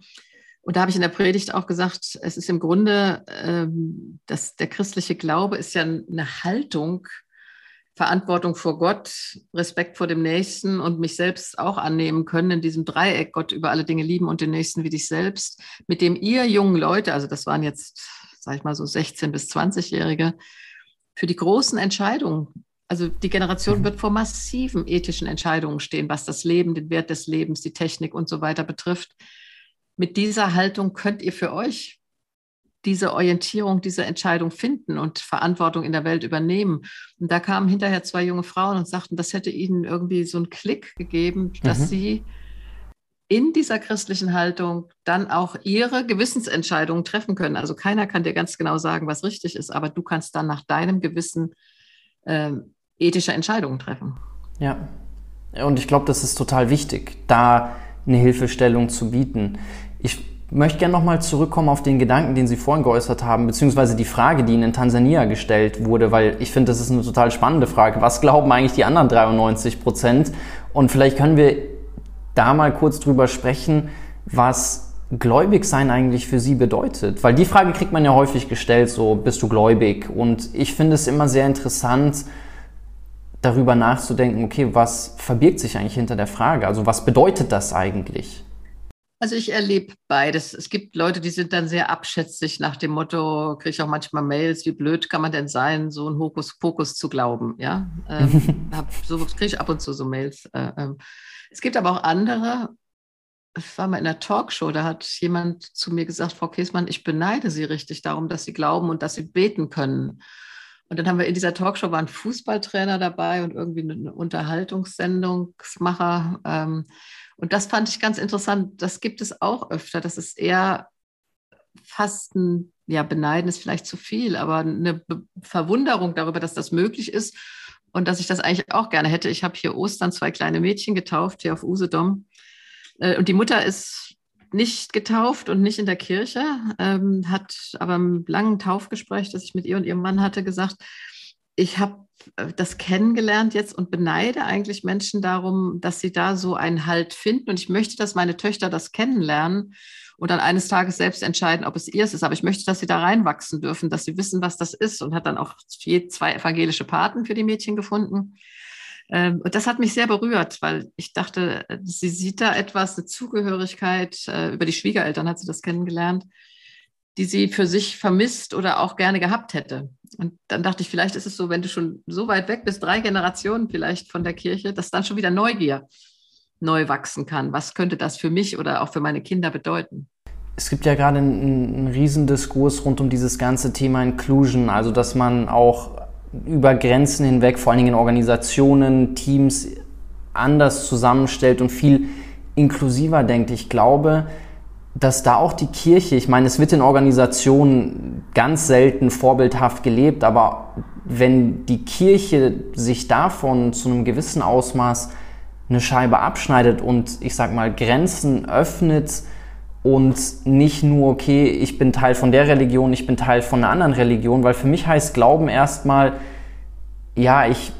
Und da habe ich in der Predigt auch gesagt, es ist im Grunde, ähm, dass der christliche Glaube ist ja eine Haltung, Verantwortung vor Gott, Respekt vor dem Nächsten und mich selbst auch annehmen können in diesem Dreieck, Gott über alle Dinge lieben und den Nächsten wie dich selbst, mit dem ihr jungen Leute, also das waren jetzt, sag ich mal so 16 bis 20-Jährige, für die großen Entscheidungen, also die Generation mhm. wird vor massiven ethischen Entscheidungen stehen, was das Leben, den Wert des Lebens, die Technik und so weiter betrifft. Mit dieser Haltung könnt ihr für euch diese Orientierung, diese Entscheidung finden und Verantwortung in der Welt übernehmen. Und da kamen hinterher zwei junge Frauen und sagten, das hätte ihnen irgendwie so einen Klick gegeben, dass mhm. sie in dieser christlichen Haltung dann auch ihre Gewissensentscheidungen treffen können. Also keiner kann dir ganz genau sagen, was richtig ist, aber du kannst dann nach deinem Gewissen äh, ethische Entscheidungen treffen. Ja, und ich glaube, das ist total wichtig, da eine Hilfestellung zu bieten. Ich möchte gerne nochmal zurückkommen auf den Gedanken, den Sie vorhin geäußert haben, beziehungsweise die Frage, die Ihnen in Tansania gestellt wurde, weil ich finde, das ist eine total spannende Frage. Was glauben eigentlich die anderen 93 Prozent? Und vielleicht können wir da mal kurz drüber sprechen, was gläubig sein eigentlich für Sie bedeutet. Weil die Frage kriegt man ja häufig gestellt, so bist du gläubig? Und ich finde es immer sehr interessant, darüber nachzudenken, okay, was verbirgt sich eigentlich hinter der Frage? Also was bedeutet das eigentlich? Also ich erlebe beides. Es gibt Leute, die sind dann sehr abschätzig nach dem Motto, kriege ich auch manchmal Mails, wie blöd kann man denn sein, so ein Hokuspokus zu glauben. Ja, ähm, [laughs] hab, so kriege ich ab und zu so Mails. Äh, ähm. Es gibt aber auch andere. Ich war mal in einer Talkshow, da hat jemand zu mir gesagt, Frau Käsmann, ich beneide Sie richtig darum, dass Sie glauben und dass Sie beten können. Und dann haben wir in dieser Talkshow waren Fußballtrainer dabei und irgendwie eine Unterhaltungssendungsmacher. Ähm, und das fand ich ganz interessant. Das gibt es auch öfter. Das ist eher fast ein, ja, beneiden ist vielleicht zu viel, aber eine Be Verwunderung darüber, dass das möglich ist und dass ich das eigentlich auch gerne hätte. Ich habe hier Ostern zwei kleine Mädchen getauft, hier auf Usedom. Äh, und die Mutter ist nicht getauft und nicht in der Kirche, ähm, hat aber im langen Taufgespräch, das ich mit ihr und ihrem Mann hatte, gesagt, ich habe äh, das kennengelernt jetzt und beneide eigentlich Menschen darum, dass sie da so einen Halt finden. Und ich möchte, dass meine Töchter das kennenlernen und dann eines Tages selbst entscheiden, ob es ihrs ist. Aber ich möchte, dass sie da reinwachsen dürfen, dass sie wissen, was das ist. Und hat dann auch zwei evangelische Paten für die Mädchen gefunden. Ähm, und das hat mich sehr berührt, weil ich dachte, sie sieht da etwas, eine Zugehörigkeit. Äh, über die Schwiegereltern hat sie das kennengelernt die sie für sich vermisst oder auch gerne gehabt hätte. Und dann dachte ich, vielleicht ist es so, wenn du schon so weit weg bist, drei Generationen vielleicht von der Kirche, dass dann schon wieder Neugier neu wachsen kann. Was könnte das für mich oder auch für meine Kinder bedeuten? Es gibt ja gerade einen, einen Riesendiskurs rund um dieses ganze Thema Inclusion, also dass man auch über Grenzen hinweg, vor allen Dingen in Organisationen, Teams anders zusammenstellt und viel inklusiver denkt. Ich glaube, dass da auch die Kirche, ich meine, es wird in Organisationen ganz selten vorbildhaft gelebt, aber wenn die Kirche sich davon zu einem gewissen Ausmaß eine Scheibe abschneidet und ich sag mal Grenzen öffnet und nicht nur, okay, ich bin Teil von der Religion, ich bin Teil von einer anderen Religion, weil für mich heißt Glauben erstmal, ja, ich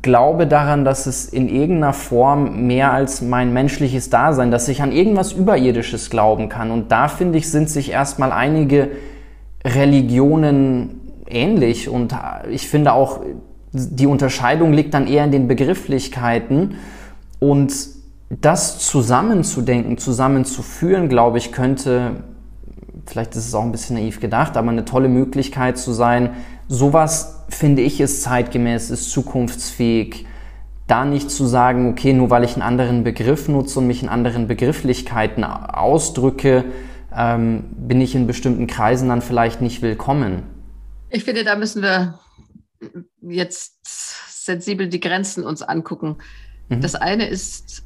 glaube daran, dass es in irgendeiner Form mehr als mein menschliches Dasein, dass ich an irgendwas Überirdisches glauben kann. Und da finde ich, sind sich erstmal einige Religionen ähnlich. Und ich finde auch, die Unterscheidung liegt dann eher in den Begrifflichkeiten. Und das zusammenzudenken, zusammenzuführen, glaube ich, könnte, vielleicht ist es auch ein bisschen naiv gedacht, aber eine tolle Möglichkeit zu sein. Sowas, finde ich, ist zeitgemäß, ist zukunftsfähig. Da nicht zu sagen, okay, nur weil ich einen anderen Begriff nutze und mich in anderen Begrifflichkeiten ausdrücke, ähm, bin ich in bestimmten Kreisen dann vielleicht nicht willkommen. Ich finde, da müssen wir jetzt sensibel die Grenzen uns angucken. Mhm. Das eine ist,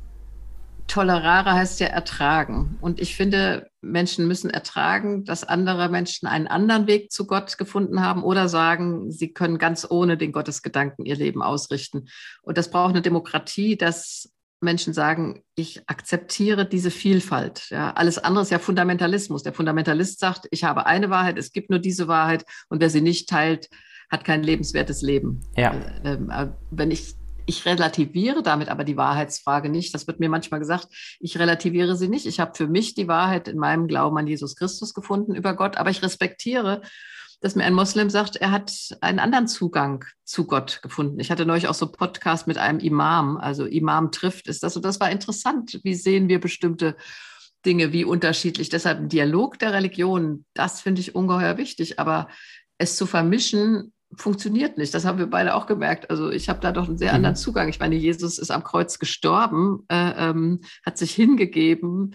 tolerare heißt ja ertragen. Und ich finde, Menschen müssen ertragen, dass andere Menschen einen anderen Weg zu Gott gefunden haben oder sagen, sie können ganz ohne den Gottesgedanken ihr Leben ausrichten. Und das braucht eine Demokratie, dass Menschen sagen, ich akzeptiere diese Vielfalt. Ja, alles andere ist ja Fundamentalismus. Der Fundamentalist sagt, ich habe eine Wahrheit, es gibt nur diese Wahrheit und wer sie nicht teilt, hat kein lebenswertes Leben. Ja. Äh, äh, wenn ich ich relativiere damit aber die Wahrheitsfrage nicht. Das wird mir manchmal gesagt. Ich relativiere sie nicht. Ich habe für mich die Wahrheit in meinem Glauben an Jesus Christus gefunden über Gott, aber ich respektiere dass mir ein Moslem sagt, er hat einen anderen Zugang zu Gott gefunden. Ich hatte neulich auch so einen Podcast mit einem Imam, also Imam trifft ist das. Und das war interessant. Wie sehen wir bestimmte Dinge, wie unterschiedlich? Deshalb ein Dialog der Religion, das finde ich ungeheuer wichtig. Aber es zu vermischen, funktioniert nicht. Das haben wir beide auch gemerkt. Also ich habe da doch einen sehr mhm. anderen Zugang. Ich meine, Jesus ist am Kreuz gestorben, äh, ähm, hat sich hingegeben,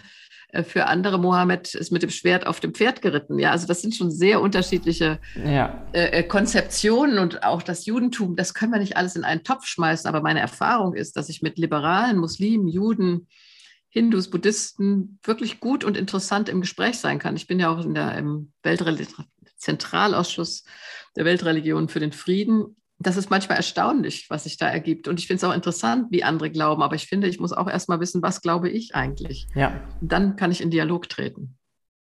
äh, für andere Mohammed ist mit dem Schwert auf dem Pferd geritten. Ja, also das sind schon sehr unterschiedliche ja. äh, äh Konzeptionen und auch das Judentum, das können wir nicht alles in einen Topf schmeißen. Aber meine Erfahrung ist, dass ich mit liberalen Muslimen, Juden, Hindus, Buddhisten wirklich gut und interessant im Gespräch sein kann. Ich bin ja auch in der, im Weltzentralausschuss der Weltreligionen für den Frieden das ist manchmal erstaunlich, was sich da ergibt. Und ich finde es auch interessant, wie andere glauben. Aber ich finde, ich muss auch erst mal wissen, was glaube ich eigentlich. Ja. Dann kann ich in Dialog treten.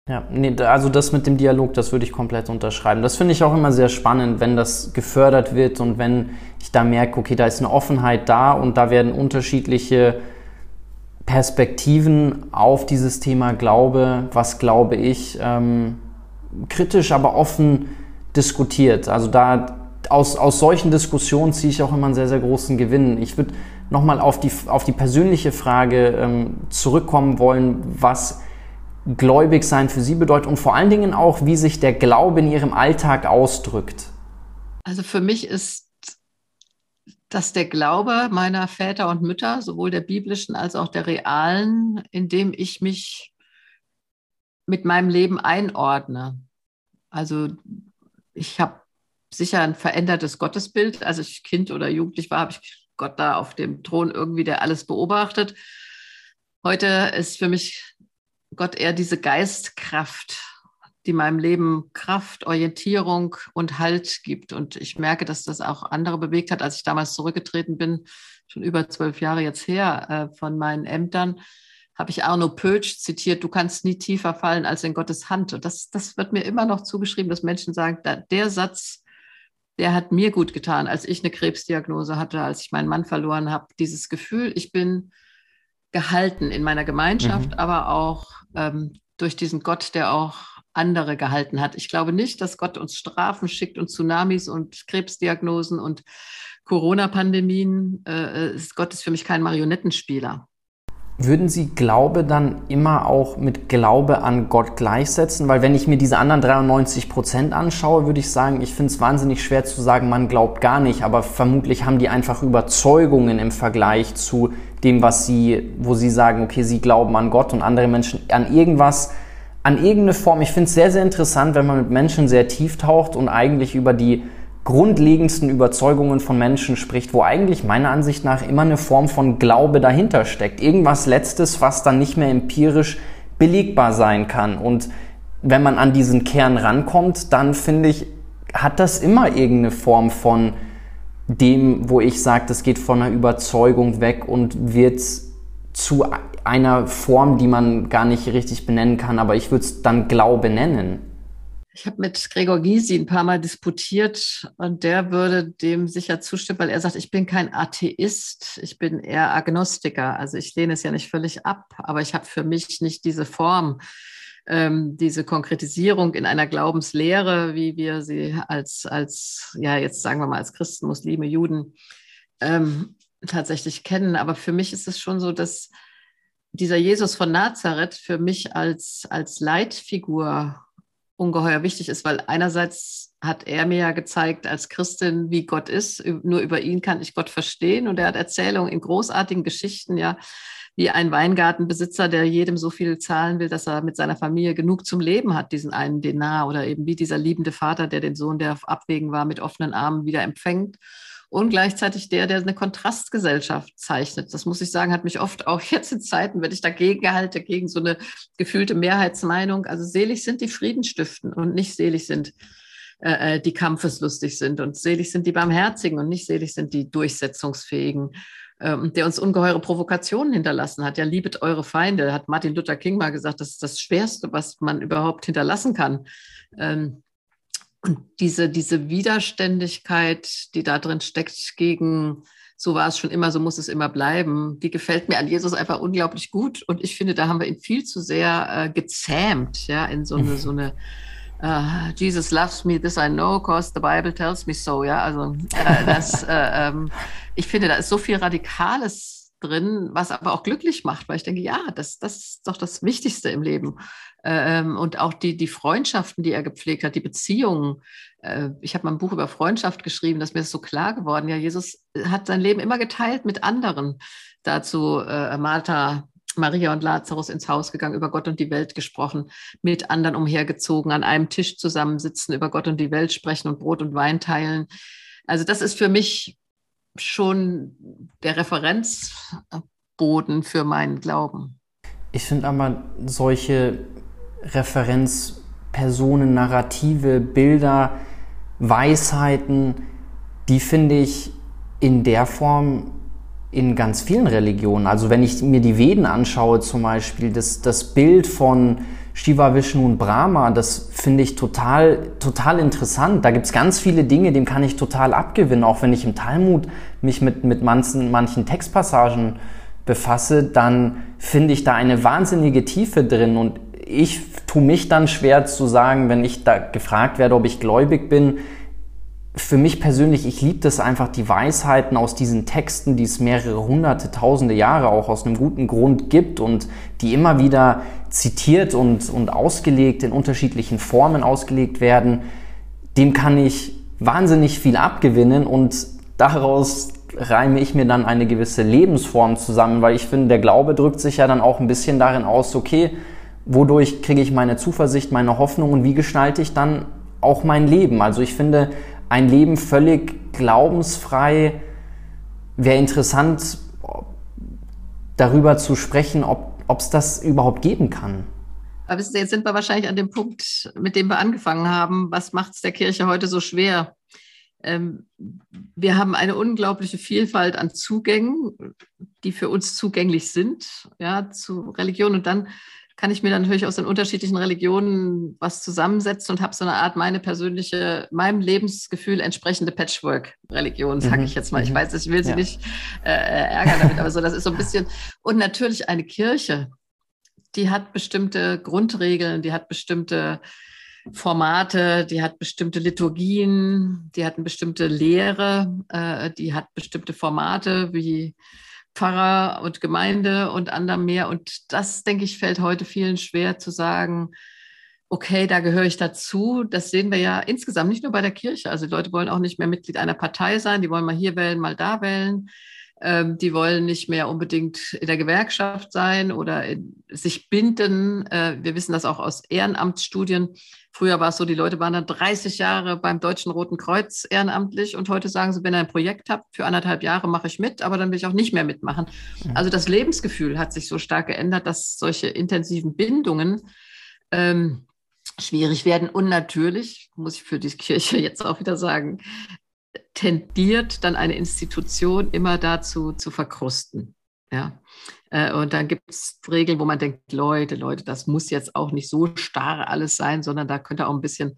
Ja, nee, also das mit dem Dialog, das würde ich komplett unterschreiben. Das finde ich auch immer sehr spannend, wenn das gefördert wird und wenn ich da merke, okay, da ist eine Offenheit da und da werden unterschiedliche Perspektiven auf dieses Thema Glaube, was glaube ich, ähm, kritisch, aber offen diskutiert. Also da aus, aus solchen Diskussionen ziehe ich auch immer einen sehr, sehr großen Gewinn. Ich würde nochmal auf die, auf die persönliche Frage ähm, zurückkommen wollen, was gläubig sein für Sie bedeutet und vor allen Dingen auch, wie sich der Glaube in Ihrem Alltag ausdrückt. Also für mich ist dass der Glaube meiner Väter und Mütter, sowohl der biblischen als auch der realen, in dem ich mich mit meinem Leben einordne. Also ich habe sicher ein verändertes Gottesbild. Als ich Kind oder Jugendlich war, habe ich Gott da auf dem Thron irgendwie, der alles beobachtet. Heute ist für mich Gott eher diese Geistkraft, die meinem Leben Kraft, Orientierung und Halt gibt. Und ich merke, dass das auch andere bewegt hat, als ich damals zurückgetreten bin, schon über zwölf Jahre jetzt her, äh, von meinen Ämtern, habe ich Arno Pölsch zitiert, du kannst nie tiefer fallen als in Gottes Hand. Und das, das wird mir immer noch zugeschrieben, dass Menschen sagen, der Satz der hat mir gut getan, als ich eine Krebsdiagnose hatte, als ich meinen Mann verloren habe. Dieses Gefühl, ich bin gehalten in meiner Gemeinschaft, mhm. aber auch ähm, durch diesen Gott, der auch andere gehalten hat. Ich glaube nicht, dass Gott uns Strafen schickt und Tsunamis und Krebsdiagnosen und Corona-Pandemien. Äh, äh Gott ist für mich kein Marionettenspieler. Würden Sie Glaube dann immer auch mit Glaube an Gott gleichsetzen? Weil wenn ich mir diese anderen 93 Prozent anschaue, würde ich sagen, ich finde es wahnsinnig schwer zu sagen, man glaubt gar nicht, aber vermutlich haben die einfach Überzeugungen im Vergleich zu dem, was sie, wo sie sagen, okay, sie glauben an Gott und andere Menschen an irgendwas, an irgendeine Form. Ich finde es sehr, sehr interessant, wenn man mit Menschen sehr tief taucht und eigentlich über die grundlegendsten Überzeugungen von Menschen spricht, wo eigentlich meiner Ansicht nach immer eine Form von Glaube dahinter steckt. Irgendwas Letztes, was dann nicht mehr empirisch belegbar sein kann. Und wenn man an diesen Kern rankommt, dann finde ich, hat das immer irgendeine Form von dem, wo ich sage, das geht von einer Überzeugung weg und wird zu einer Form, die man gar nicht richtig benennen kann, aber ich würde es dann Glaube nennen. Ich habe mit Gregor Gysi ein paar Mal disputiert und der würde dem sicher zustimmen, weil er sagt, ich bin kein Atheist, ich bin eher Agnostiker. Also ich lehne es ja nicht völlig ab, aber ich habe für mich nicht diese Form, ähm, diese Konkretisierung in einer Glaubenslehre, wie wir sie als, als, ja, jetzt sagen wir mal, als Christen, Muslime, Juden ähm, tatsächlich kennen. Aber für mich ist es schon so, dass dieser Jesus von Nazareth für mich als, als Leitfigur ungeheuer wichtig ist, weil einerseits hat er mir ja gezeigt als Christin, wie Gott ist. Nur über ihn kann ich Gott verstehen. Und er hat Erzählungen in großartigen Geschichten, ja, wie ein Weingartenbesitzer, der jedem so viel zahlen will, dass er mit seiner Familie genug zum Leben hat, diesen einen Denar. Oder eben wie dieser liebende Vater, der den Sohn, der auf Abwägen war, mit offenen Armen wieder empfängt und gleichzeitig der, der eine Kontrastgesellschaft zeichnet. Das muss ich sagen, hat mich oft auch [laughs] jetzt in Zeiten, wenn ich dagegen halte, gegen so eine gefühlte Mehrheitsmeinung. Also selig sind die Friedenstiften und nicht selig sind äh, äh, die kampfeslustig sind und selig sind die Barmherzigen und nicht selig sind die Durchsetzungsfähigen ähm, der uns ungeheure Provokationen hinterlassen hat. Ja, liebet eure Feinde, hat Martin Luther King mal gesagt, das ist das Schwerste, was man überhaupt hinterlassen kann. Ähm, und diese, diese Widerständigkeit, die da drin steckt gegen, so war es schon immer, so muss es immer bleiben, die gefällt mir an Jesus einfach unglaublich gut. Und ich finde, da haben wir ihn viel zu sehr äh, gezähmt, ja, in so eine, so eine uh, Jesus loves me, this I know, cause the Bible tells me so, ja. Also äh, das, äh, ähm, ich finde, da ist so viel Radikales drin, was aber auch glücklich macht, weil ich denke, ja, das, das ist doch das Wichtigste im Leben. Ähm, und auch die, die Freundschaften, die er gepflegt hat, die Beziehungen. Äh, ich habe mal ein Buch über Freundschaft geschrieben, dass mir das so klar geworden. Ja, Jesus hat sein Leben immer geteilt mit anderen. Dazu äh, Martha, Maria und Lazarus ins Haus gegangen, über Gott und die Welt gesprochen, mit anderen umhergezogen, an einem Tisch zusammensitzen, über Gott und die Welt sprechen und Brot und Wein teilen. Also das ist für mich schon der Referenzboden für meinen Glauben. Ich finde aber solche Referenzpersonen, Narrative, Bilder, Weisheiten, die finde ich in der Form in ganz vielen Religionen. Also wenn ich mir die Veden anschaue zum Beispiel, das, das Bild von Shiva, Vishnu und Brahma, das finde ich total, total interessant. Da gibt es ganz viele Dinge, dem kann ich total abgewinnen. Auch wenn ich im Talmud mich mit, mit manchen, manchen Textpassagen befasse, dann finde ich da eine wahnsinnige Tiefe drin. Und ich tue mich dann schwer zu sagen, wenn ich da gefragt werde, ob ich gläubig bin, für mich persönlich, ich liebe das einfach, die Weisheiten aus diesen Texten, die es mehrere hunderte, tausende Jahre auch aus einem guten Grund gibt und die immer wieder zitiert und, und ausgelegt, in unterschiedlichen Formen ausgelegt werden, dem kann ich wahnsinnig viel abgewinnen und daraus reime ich mir dann eine gewisse Lebensform zusammen, weil ich finde, der Glaube drückt sich ja dann auch ein bisschen darin aus, okay, wodurch kriege ich meine Zuversicht, meine Hoffnung und wie gestalte ich dann auch mein Leben? Also ich finde, ein Leben völlig glaubensfrei wäre interessant, darüber zu sprechen, ob es das überhaupt geben kann. Aber wissen Sie, jetzt sind wir wahrscheinlich an dem Punkt, mit dem wir angefangen haben. Was macht es der Kirche heute so schwer? Ähm, wir haben eine unglaubliche Vielfalt an Zugängen, die für uns zugänglich sind, ja, zu Religion. Und dann kann ich mir dann natürlich aus den unterschiedlichen Religionen was zusammensetzen und habe so eine Art meine persönliche, meinem Lebensgefühl entsprechende Patchwork-Religion, sage mhm. ich jetzt mal. Ich mhm. weiß, ich will sie ja. nicht äh, ärgern damit, aber so, das ist so ein bisschen. [laughs] Und natürlich eine Kirche, die hat bestimmte Grundregeln, die hat bestimmte Formate, die hat bestimmte Liturgien, die hat eine bestimmte Lehre, äh, die hat bestimmte Formate wie Pfarrer und Gemeinde und anderem mehr. Und das, denke ich, fällt heute vielen schwer zu sagen, okay, da gehöre ich dazu. Das sehen wir ja insgesamt nicht nur bei der Kirche. Also die Leute wollen auch nicht mehr Mitglied einer Partei sein, die wollen mal hier wählen, mal da wählen. Ähm, die wollen nicht mehr unbedingt in der Gewerkschaft sein oder in, sich binden. Äh, wir wissen das auch aus Ehrenamtsstudien. Früher war es so, die Leute waren dann 30 Jahre beim Deutschen Roten Kreuz ehrenamtlich und heute sagen sie, wenn ihr ein Projekt habt, für anderthalb Jahre mache ich mit, aber dann will ich auch nicht mehr mitmachen. Also das Lebensgefühl hat sich so stark geändert, dass solche intensiven Bindungen ähm, schwierig werden. Und natürlich, muss ich für die Kirche [laughs] jetzt auch wieder sagen, tendiert dann eine Institution immer dazu zu verkrusten. Ja. Äh, und dann gibt es Regeln, wo man denkt, Leute, Leute, das muss jetzt auch nicht so starr alles sein, sondern da könnte auch ein bisschen,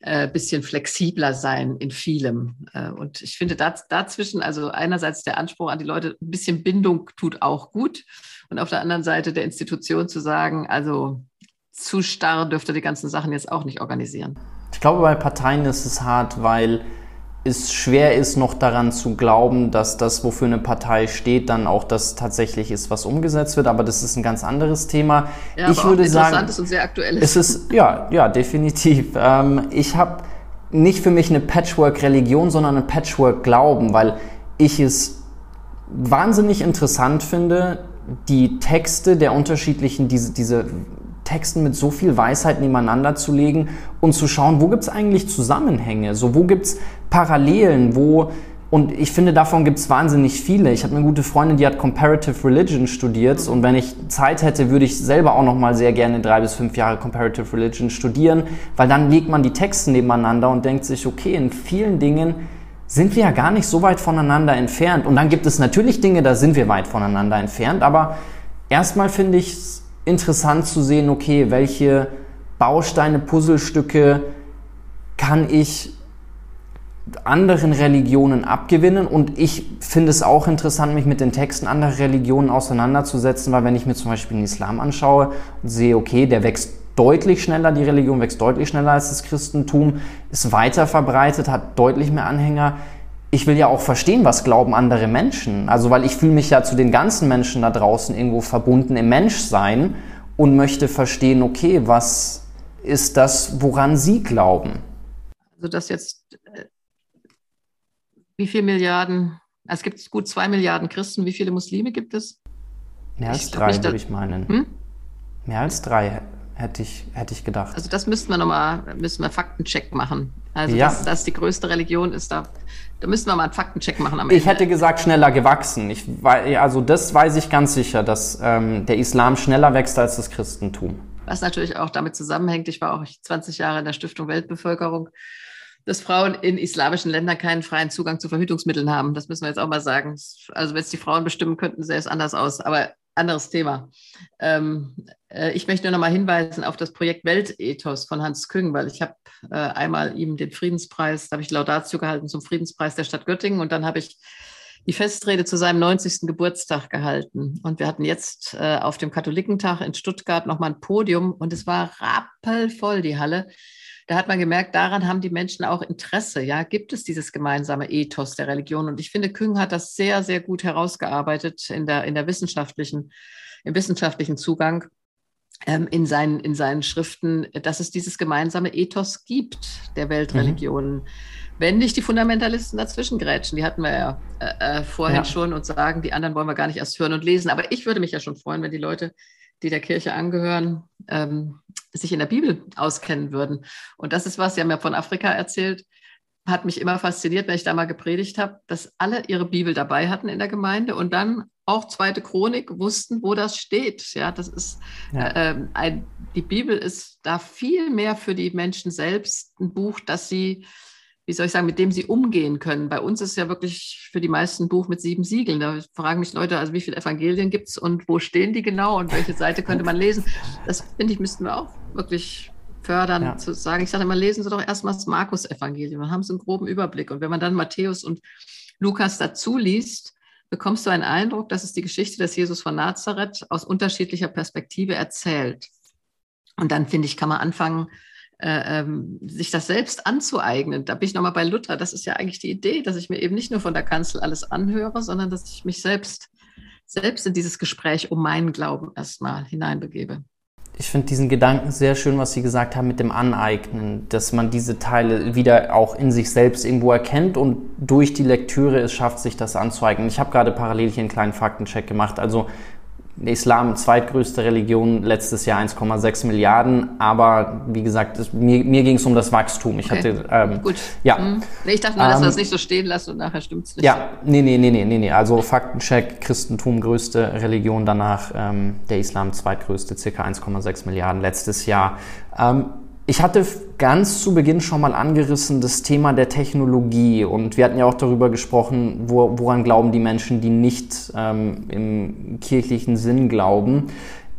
äh, bisschen flexibler sein in vielem. Äh, und ich finde daz dazwischen, also einerseits der Anspruch an die Leute, ein bisschen Bindung tut auch gut. Und auf der anderen Seite der Institution zu sagen, also zu starr dürfte die ganzen Sachen jetzt auch nicht organisieren. Ich glaube, bei Parteien ist es hart, weil es schwer ist, noch daran zu glauben, dass das, wofür eine Partei steht, dann auch das tatsächlich ist, was umgesetzt wird. Aber das ist ein ganz anderes Thema. Ja, ich würde sagen, und sehr aktuell ist. es ist ja, ja, definitiv. Ähm, ich habe nicht für mich eine Patchwork-Religion, sondern eine Patchwork-Glauben, weil ich es wahnsinnig interessant finde, die Texte der unterschiedlichen, diese, diese Texten mit so viel Weisheit nebeneinander zu legen und zu schauen, wo gibt es eigentlich Zusammenhänge, so wo gibt es Parallelen, wo und ich finde, davon gibt es wahnsinnig viele. Ich habe eine gute Freundin, die hat Comparative Religion studiert und wenn ich Zeit hätte, würde ich selber auch noch mal sehr gerne drei bis fünf Jahre Comparative Religion studieren, weil dann legt man die Texte nebeneinander und denkt sich, okay, in vielen Dingen sind wir ja gar nicht so weit voneinander entfernt. Und dann gibt es natürlich Dinge, da sind wir weit voneinander entfernt, aber erstmal finde ich es interessant zu sehen, okay, welche Bausteine, Puzzlestücke kann ich anderen Religionen abgewinnen? Und ich finde es auch interessant, mich mit den Texten anderer Religionen auseinanderzusetzen, weil wenn ich mir zum Beispiel den Islam anschaue und sehe, okay, der wächst deutlich schneller, die Religion wächst deutlich schneller als das Christentum, ist weiter verbreitet, hat deutlich mehr Anhänger, ich will ja auch verstehen, was glauben andere Menschen. Also, weil ich fühle mich ja zu den ganzen Menschen da draußen irgendwo verbunden im Menschsein und möchte verstehen, okay, was ist das, woran sie glauben? Also, dass jetzt, äh, wie viele Milliarden, also es gibt gut zwei Milliarden Christen, wie viele Muslime gibt es? Mehr als ich drei, würde ich meinen. Hm? Mehr als drei hätte ich, hätte ich gedacht. Also das müssten wir nochmal, müssen wir Faktencheck machen. Also ja. dass das die größte Religion ist, da, da müssen wir mal einen Faktencheck machen am Ende. Ich hätte gesagt, schneller gewachsen. Ich, also das weiß ich ganz sicher, dass ähm, der Islam schneller wächst als das Christentum. Was natürlich auch damit zusammenhängt, ich war auch 20 Jahre in der Stiftung Weltbevölkerung, dass Frauen in islamischen Ländern keinen freien Zugang zu Verhütungsmitteln haben. Das müssen wir jetzt auch mal sagen. Also wenn es die Frauen bestimmen könnten, sähe es anders aus. Aber anderes Thema. Ähm, äh, ich möchte nur noch mal hinweisen auf das Projekt Weltethos von Hans Küng, weil ich habe äh, einmal ihm den Friedenspreis, da habe ich Laudatio gehalten zum Friedenspreis der Stadt Göttingen und dann habe ich die Festrede zu seinem 90. Geburtstag gehalten. Und wir hatten jetzt äh, auf dem Katholikentag in Stuttgart nochmal ein Podium und es war rappelvoll, die Halle. Da hat man gemerkt, daran haben die Menschen auch Interesse. Ja, gibt es dieses gemeinsame Ethos der Religion? Und ich finde, Küng hat das sehr, sehr gut herausgearbeitet in der, in der wissenschaftlichen, im wissenschaftlichen Zugang ähm, in, seinen, in seinen Schriften, dass es dieses gemeinsame Ethos gibt der Weltreligionen. Mhm. Wenn nicht die Fundamentalisten dazwischen grätschen, die hatten wir ja äh, äh, vorhin ja. schon und sagen, die anderen wollen wir gar nicht erst hören und lesen. Aber ich würde mich ja schon freuen, wenn die Leute, die der Kirche angehören, ähm, sich in der Bibel auskennen würden. Und das ist was, Sie haben ja von Afrika erzählt, hat mich immer fasziniert, wenn ich da mal gepredigt habe, dass alle ihre Bibel dabei hatten in der Gemeinde und dann auch zweite Chronik wussten, wo das steht. Ja, das ist ja. Äh, ein, die Bibel ist da viel mehr für die Menschen selbst ein Buch, dass sie wie soll ich sagen, mit dem sie umgehen können. Bei uns ist ja wirklich für die meisten Buch mit sieben Siegeln. Da fragen mich Leute, also wie viele Evangelien gibt es und wo stehen die genau und welche Seite könnte man lesen? Das finde ich, müssten wir auch wirklich fördern, ja. zu sagen. Ich sage immer, lesen Sie doch erstmal das Markus-Evangelium, dann haben Sie einen groben Überblick. Und wenn man dann Matthäus und Lukas dazu liest, bekommst du einen Eindruck, dass es die Geschichte des Jesus von Nazareth aus unterschiedlicher Perspektive erzählt. Und dann, finde ich, kann man anfangen, äh, ähm, sich das selbst anzueignen. Da bin ich nochmal bei Luther. Das ist ja eigentlich die Idee, dass ich mir eben nicht nur von der Kanzel alles anhöre, sondern dass ich mich selbst, selbst in dieses Gespräch um meinen Glauben erstmal hineinbegebe. Ich finde diesen Gedanken sehr schön, was Sie gesagt haben mit dem Aneignen, dass man diese Teile wieder auch in sich selbst irgendwo erkennt und durch die Lektüre es schafft, sich das anzueignen. Ich habe gerade parallel hier einen kleinen Faktencheck gemacht. Also Islam zweitgrößte Religion, letztes Jahr 1,6 Milliarden, aber wie gesagt, es, mir, mir ging es um das Wachstum. Ich okay. hatte ähm, gut. Ja. Hm. Nee, ich dachte nur, dass ähm, wir das nicht so stehen lassen und nachher stimmt es nicht. Ja, nee, nee, nee, nee, nee, nee. Also Faktencheck, Christentum größte Religion, danach ähm, der Islam zweitgrößte, circa 1,6 Milliarden letztes Jahr. Ähm, ich hatte ganz zu Beginn schon mal angerissen das Thema der Technologie und wir hatten ja auch darüber gesprochen, wo, woran glauben die Menschen, die nicht ähm, im kirchlichen Sinn glauben.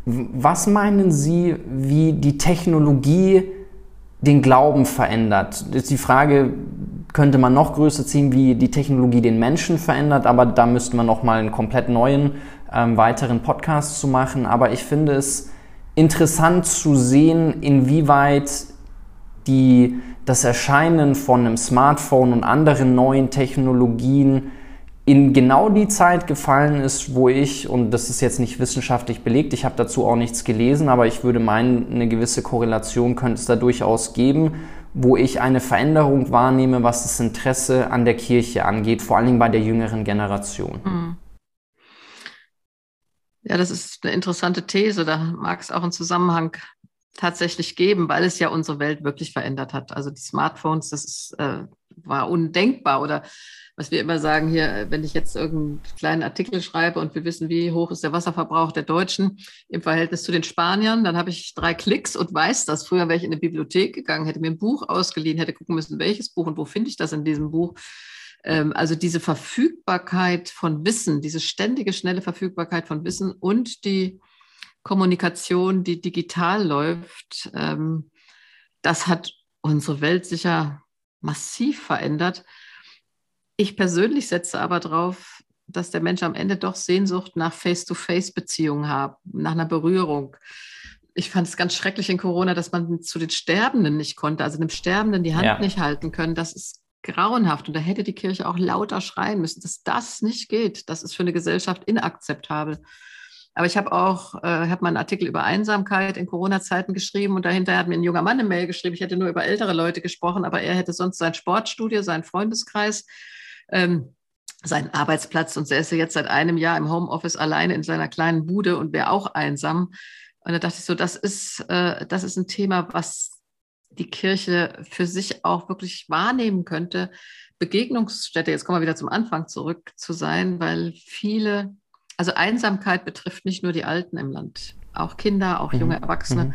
Was meinen Sie, wie die Technologie den Glauben verändert? Jetzt die Frage könnte man noch größer ziehen, wie die Technologie den Menschen verändert, aber da müsste man noch mal einen komplett neuen ähm, weiteren Podcast zu machen. Aber ich finde es interessant zu sehen, inwieweit die, das Erscheinen von einem Smartphone und anderen neuen Technologien in genau die Zeit gefallen ist, wo ich, und das ist jetzt nicht wissenschaftlich belegt, ich habe dazu auch nichts gelesen, aber ich würde meinen, eine gewisse Korrelation könnte es da durchaus geben, wo ich eine Veränderung wahrnehme, was das Interesse an der Kirche angeht, vor allen Dingen bei der jüngeren Generation. Mhm. Ja, das ist eine interessante These. Da mag es auch einen Zusammenhang tatsächlich geben, weil es ja unsere Welt wirklich verändert hat. Also die Smartphones, das ist, äh, war undenkbar. Oder was wir immer sagen hier, wenn ich jetzt irgendeinen kleinen Artikel schreibe und wir wissen, wie hoch ist der Wasserverbrauch der Deutschen im Verhältnis zu den Spaniern, dann habe ich drei Klicks und weiß das. Früher wäre ich in eine Bibliothek gegangen, hätte mir ein Buch ausgeliehen, hätte gucken müssen, welches Buch und wo finde ich das in diesem Buch. Ähm, also diese Verfügbarkeit von Wissen, diese ständige, schnelle Verfügbarkeit von Wissen und die Kommunikation, die digital läuft, ähm, das hat unsere Welt sicher massiv verändert. Ich persönlich setze aber darauf, dass der Mensch am Ende doch Sehnsucht nach Face-to-Face-Beziehungen hat, nach einer Berührung. Ich fand es ganz schrecklich in Corona, dass man zu den Sterbenden nicht konnte, also dem Sterbenden die Hand ja. nicht halten können. Das ist grauenhaft. Und da hätte die Kirche auch lauter schreien müssen, dass das nicht geht. Das ist für eine Gesellschaft inakzeptabel. Aber ich habe auch, äh, habe mal einen Artikel über Einsamkeit in Corona-Zeiten geschrieben und dahinter hat mir ein junger Mann eine Mail geschrieben. Ich hätte nur über ältere Leute gesprochen, aber er hätte sonst sein Sportstudio, seinen Freundeskreis, ähm, seinen Arbeitsplatz und ist jetzt seit einem Jahr im Homeoffice alleine in seiner kleinen Bude und wäre auch einsam. Und da dachte ich so, das ist, äh, das ist ein Thema, was die Kirche für sich auch wirklich wahrnehmen könnte, Begegnungsstätte, jetzt kommen wir wieder zum Anfang zurück zu sein, weil viele, also Einsamkeit betrifft nicht nur die Alten im Land, auch Kinder, auch mhm. junge Erwachsene. Mhm.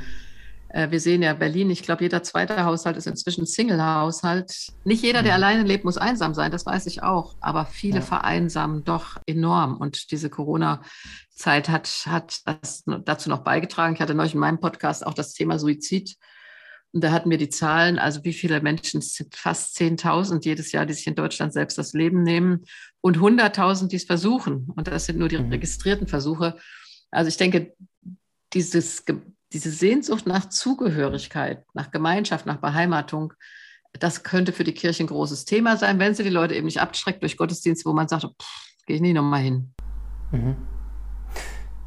Äh, wir sehen ja Berlin, ich glaube, jeder zweite Haushalt ist inzwischen Single-Haushalt. Nicht jeder, der mhm. alleine lebt, muss einsam sein, das weiß ich auch. Aber viele ja. vereinsamen doch enorm. Und diese Corona-Zeit hat, hat das dazu noch beigetragen. Ich hatte neulich in meinem Podcast auch das Thema Suizid und da hatten wir die Zahlen, also wie viele Menschen, es sind fast 10.000 jedes Jahr, die sich in Deutschland selbst das Leben nehmen und 100.000, die es versuchen. Und das sind nur die mhm. registrierten Versuche. Also ich denke, dieses, diese Sehnsucht nach Zugehörigkeit, nach Gemeinschaft, nach Beheimatung, das könnte für die Kirche ein großes Thema sein, wenn sie die Leute eben nicht abstreckt durch Gottesdienste, wo man sagt, gehe ich nie nochmal hin. Mhm.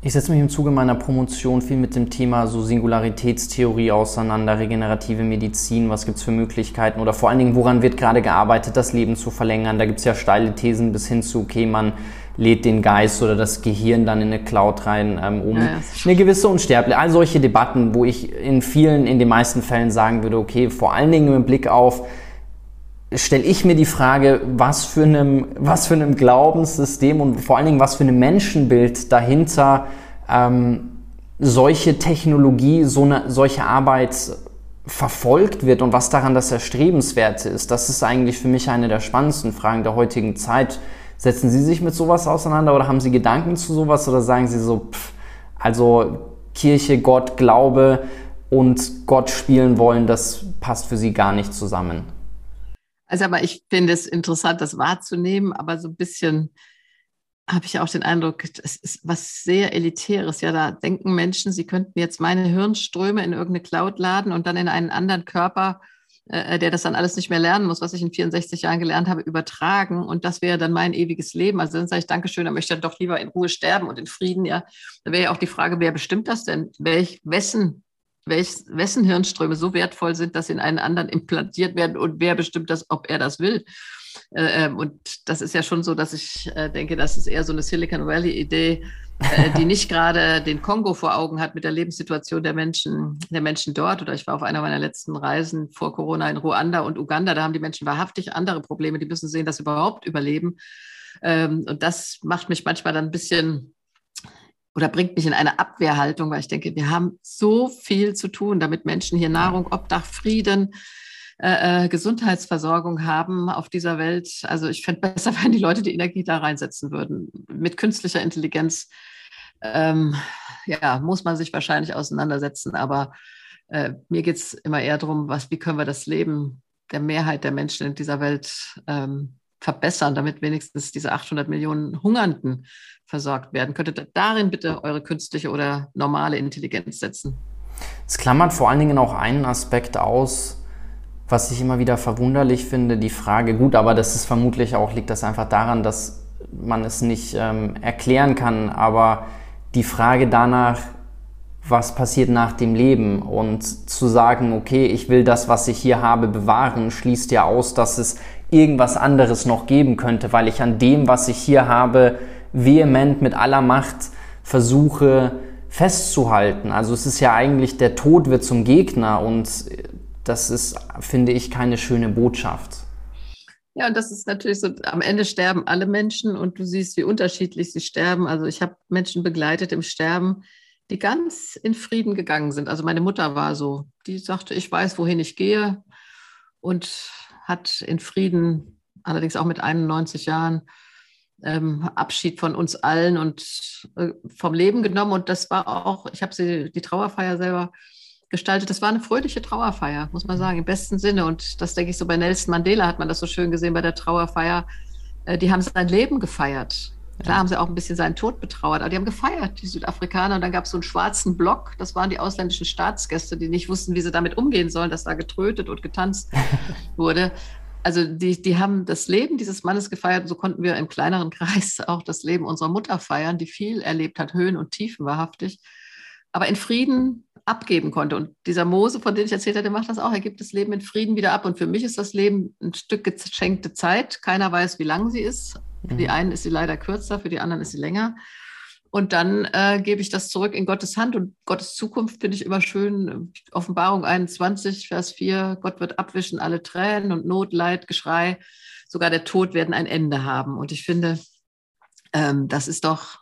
Ich setze mich im Zuge meiner Promotion viel mit dem Thema so Singularitätstheorie auseinander, regenerative Medizin, was gibt es für Möglichkeiten oder vor allen Dingen, woran wird gerade gearbeitet, das Leben zu verlängern. Da gibt es ja steile Thesen bis hin zu, okay, man lädt den Geist oder das Gehirn dann in eine Cloud rein, ähm, um ja, eine gewisse Unsterblichkeit. All solche Debatten, wo ich in vielen, in den meisten Fällen sagen würde, okay, vor allen Dingen mit Blick auf stelle ich mir die Frage, was für einem, was für einem Glaubenssystem und vor allen Dingen was für einem Menschenbild dahinter ähm, solche Technologie, so eine, solche Arbeit verfolgt wird und was daran das Erstrebenswerte ist. Das ist eigentlich für mich eine der spannendsten Fragen der heutigen Zeit. Setzen Sie sich mit sowas auseinander oder haben Sie Gedanken zu sowas oder sagen Sie so, pff, also Kirche, Gott, Glaube und Gott spielen wollen, das passt für Sie gar nicht zusammen? Also, aber ich finde es interessant, das wahrzunehmen, aber so ein bisschen habe ich auch den Eindruck, es ist was sehr Elitäres. Ja, da denken Menschen, sie könnten jetzt meine Hirnströme in irgendeine Cloud laden und dann in einen anderen Körper, äh, der das dann alles nicht mehr lernen muss, was ich in 64 Jahren gelernt habe, übertragen. Und das wäre dann mein ewiges Leben. Also dann sage ich, Dankeschön, dann möchte ich doch lieber in Ruhe sterben und in Frieden. Ja, da wäre ja auch die Frage, wer bestimmt das denn? Welch, wessen welch, wessen Hirnströme so wertvoll sind, dass sie in einen anderen implantiert werden und wer bestimmt das, ob er das will. Äh, ähm, und das ist ja schon so, dass ich äh, denke, das ist eher so eine Silicon Valley-Idee, äh, die nicht gerade den Kongo vor Augen hat mit der Lebenssituation der Menschen, der Menschen dort. Oder ich war auf einer meiner letzten Reisen vor Corona in Ruanda und Uganda. Da haben die Menschen wahrhaftig andere Probleme. Die müssen sehen, dass sie überhaupt überleben. Ähm, und das macht mich manchmal dann ein bisschen oder bringt mich in eine Abwehrhaltung, weil ich denke, wir haben so viel zu tun, damit Menschen hier Nahrung, Obdach, Frieden, äh, äh Gesundheitsversorgung haben auf dieser Welt. Also ich fände besser, [laughs] wenn die Leute die Energie da reinsetzen würden. Mit künstlicher Intelligenz ähm, ja, muss man sich wahrscheinlich auseinandersetzen, aber äh, mir geht es immer eher darum, was, wie können wir das Leben der Mehrheit der Menschen in dieser Welt ähm, verbessern, damit wenigstens diese 800 Millionen Hungernden versorgt werden. Könntet darin bitte eure künstliche oder normale Intelligenz setzen? Es klammert vor allen Dingen auch einen Aspekt aus, Was ich immer wieder verwunderlich finde, die Frage, gut, aber das ist vermutlich auch, liegt das einfach daran, dass man es nicht ähm, erklären kann, aber die Frage danach, was passiert nach dem Leben und zu sagen, okay, ich will das, was ich hier habe, bewahren, schließt ja aus, dass es irgendwas anderes noch geben könnte, weil ich an dem, was ich hier habe, vehement mit aller Macht versuche festzuhalten. Also es ist ja eigentlich, der Tod wird zum Gegner und das ist, finde ich, keine schöne Botschaft. Ja, und das ist natürlich so, am Ende sterben alle Menschen und du siehst, wie unterschiedlich sie sterben. Also ich habe Menschen begleitet im Sterben, die ganz in Frieden gegangen sind. Also meine Mutter war so, die sagte, ich weiß, wohin ich gehe und hat in Frieden, allerdings auch mit 91 Jahren, ähm, Abschied von uns allen und äh, vom Leben genommen. Und das war auch, ich habe sie die Trauerfeier selber gestaltet. Das war eine fröhliche Trauerfeier, muss man sagen, im besten Sinne. Und das denke ich so bei Nelson Mandela hat man das so schön gesehen bei der Trauerfeier. Äh, die haben sein Leben gefeiert. Klar haben sie auch ein bisschen seinen Tod betrauert, aber die haben gefeiert, die Südafrikaner. Und dann gab es so einen schwarzen Block, das waren die ausländischen Staatsgäste, die nicht wussten, wie sie damit umgehen sollen, dass da getrötet und getanzt [laughs] wurde also die, die haben das Leben dieses Mannes gefeiert. Und so konnten wir im kleineren Kreis [laughs] auch das Leben unserer Mutter feiern, die viel erlebt hat, Höhen und Tiefen wahrhaftig, aber in Frieden abgeben konnte. Und dieser Mose, von dem ich erzählt hatte, macht das auch. Er gibt das Leben in Frieden wieder ab. Und für mich ist das Leben ein Stück geschenkte Zeit. Keiner weiß, wie lang sie ist. Für die mhm. einen ist sie leider kürzer, für die anderen ist sie länger. Und dann äh, gebe ich das zurück in Gottes Hand und Gottes Zukunft finde ich immer schön. Offenbarung 21, Vers 4, Gott wird abwischen alle Tränen und Not, Leid, Geschrei, sogar der Tod werden ein Ende haben. Und ich finde, ähm, das ist doch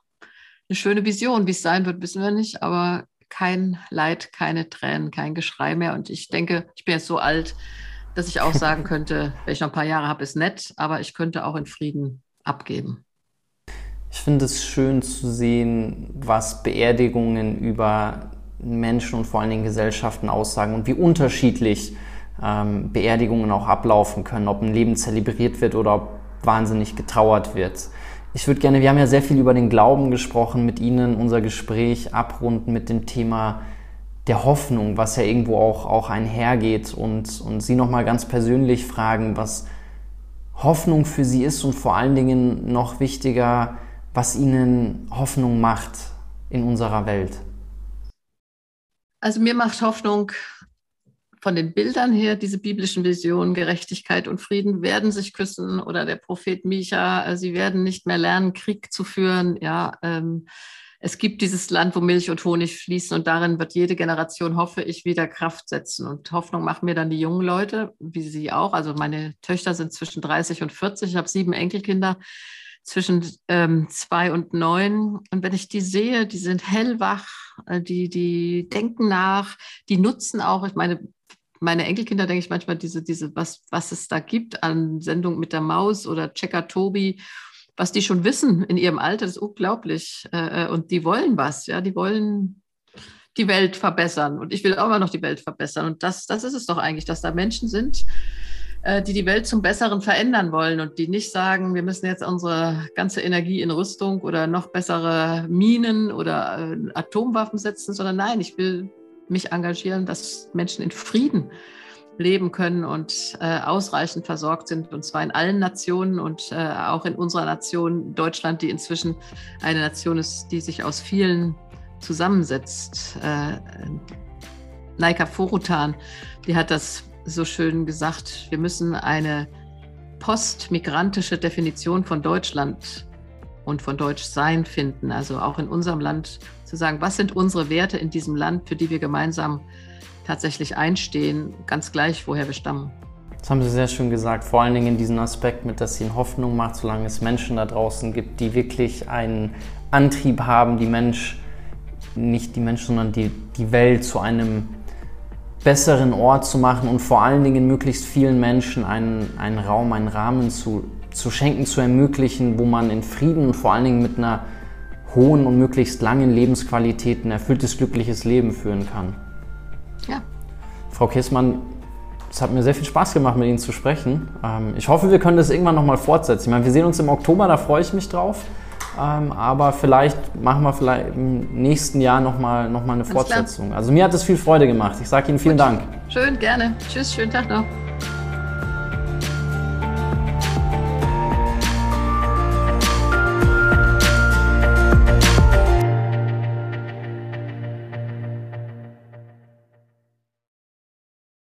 eine schöne Vision. Wie es sein wird, wissen wir nicht, aber kein Leid, keine Tränen, kein Geschrei mehr. Und ich denke, ich bin jetzt so alt, dass ich auch [laughs] sagen könnte, wenn ich noch ein paar Jahre habe, ist nett, aber ich könnte auch in Frieden abgeben. Ich finde es schön zu sehen, was Beerdigungen über Menschen und vor allen Dingen Gesellschaften aussagen und wie unterschiedlich ähm, Beerdigungen auch ablaufen können, ob ein Leben zelebriert wird oder ob wahnsinnig getrauert wird. Ich würde gerne, wir haben ja sehr viel über den Glauben gesprochen, mit Ihnen unser Gespräch abrunden mit dem Thema der Hoffnung, was ja irgendwo auch, auch einhergeht und, und Sie nochmal ganz persönlich fragen, was Hoffnung für Sie ist und vor allen Dingen noch wichtiger, was Ihnen Hoffnung macht in unserer Welt? Also mir macht Hoffnung von den Bildern her, diese biblischen Visionen, Gerechtigkeit und Frieden werden sich küssen oder der Prophet Micha, äh, sie werden nicht mehr lernen, Krieg zu führen. Ja, ähm, es gibt dieses Land, wo Milch und Honig fließen und darin wird jede Generation, hoffe ich, wieder Kraft setzen. Und Hoffnung machen mir dann die jungen Leute, wie sie auch. Also meine Töchter sind zwischen 30 und 40, ich habe sieben Enkelkinder zwischen ähm, zwei und neun. Und wenn ich die sehe, die sind hellwach, äh, die, die denken nach, die nutzen auch, ich meine, meine Enkelkinder denke ich manchmal diese, diese, was, was es da gibt an Sendung mit der Maus oder Checker Tobi, was die schon wissen in ihrem Alter, das ist unglaublich. Äh, äh, und die wollen was, ja, die wollen die Welt verbessern. Und ich will auch immer noch die Welt verbessern. Und das, das ist es doch eigentlich, dass da Menschen sind, äh, die die Welt zum Besseren verändern wollen und die nicht sagen, wir müssen jetzt unsere ganze Energie in Rüstung oder noch bessere Minen oder äh, Atomwaffen setzen, sondern nein, ich will mich engagieren, dass Menschen in Frieden leben können und äh, ausreichend versorgt sind, und zwar in allen Nationen und äh, auch in unserer Nation Deutschland, die inzwischen eine Nation ist, die sich aus vielen zusammensetzt. Äh, Naika Forutan, die hat das so schön gesagt, wir müssen eine postmigrantische Definition von Deutschland und von Deutschsein finden. Also auch in unserem Land zu sagen, was sind unsere Werte in diesem Land, für die wir gemeinsam tatsächlich einstehen, ganz gleich, woher wir stammen. Das haben Sie sehr schön gesagt, vor allen Dingen in diesem Aspekt mit, dass Ihnen Hoffnung macht, solange es Menschen da draußen gibt, die wirklich einen Antrieb haben, die Mensch, nicht die Menschen, sondern die, die Welt zu einem besseren Ort zu machen und vor allen Dingen möglichst vielen Menschen einen, einen Raum, einen Rahmen zu, zu schenken, zu ermöglichen, wo man in Frieden und vor allen Dingen mit einer hohen und möglichst langen Lebensqualität ein erfülltes, glückliches Leben führen kann. Ja. Frau Kissmann, es hat mir sehr viel Spaß gemacht, mit Ihnen zu sprechen. Ähm, ich hoffe, wir können das irgendwann nochmal fortsetzen. Ich meine, wir sehen uns im Oktober, da freue ich mich drauf. Ähm, aber vielleicht machen wir vielleicht im nächsten Jahr nochmal noch mal eine Fortsetzung. Also mir hat es viel Freude gemacht. Ich sage Ihnen vielen Gut. Dank. Schön, gerne. Tschüss, schönen Tag noch.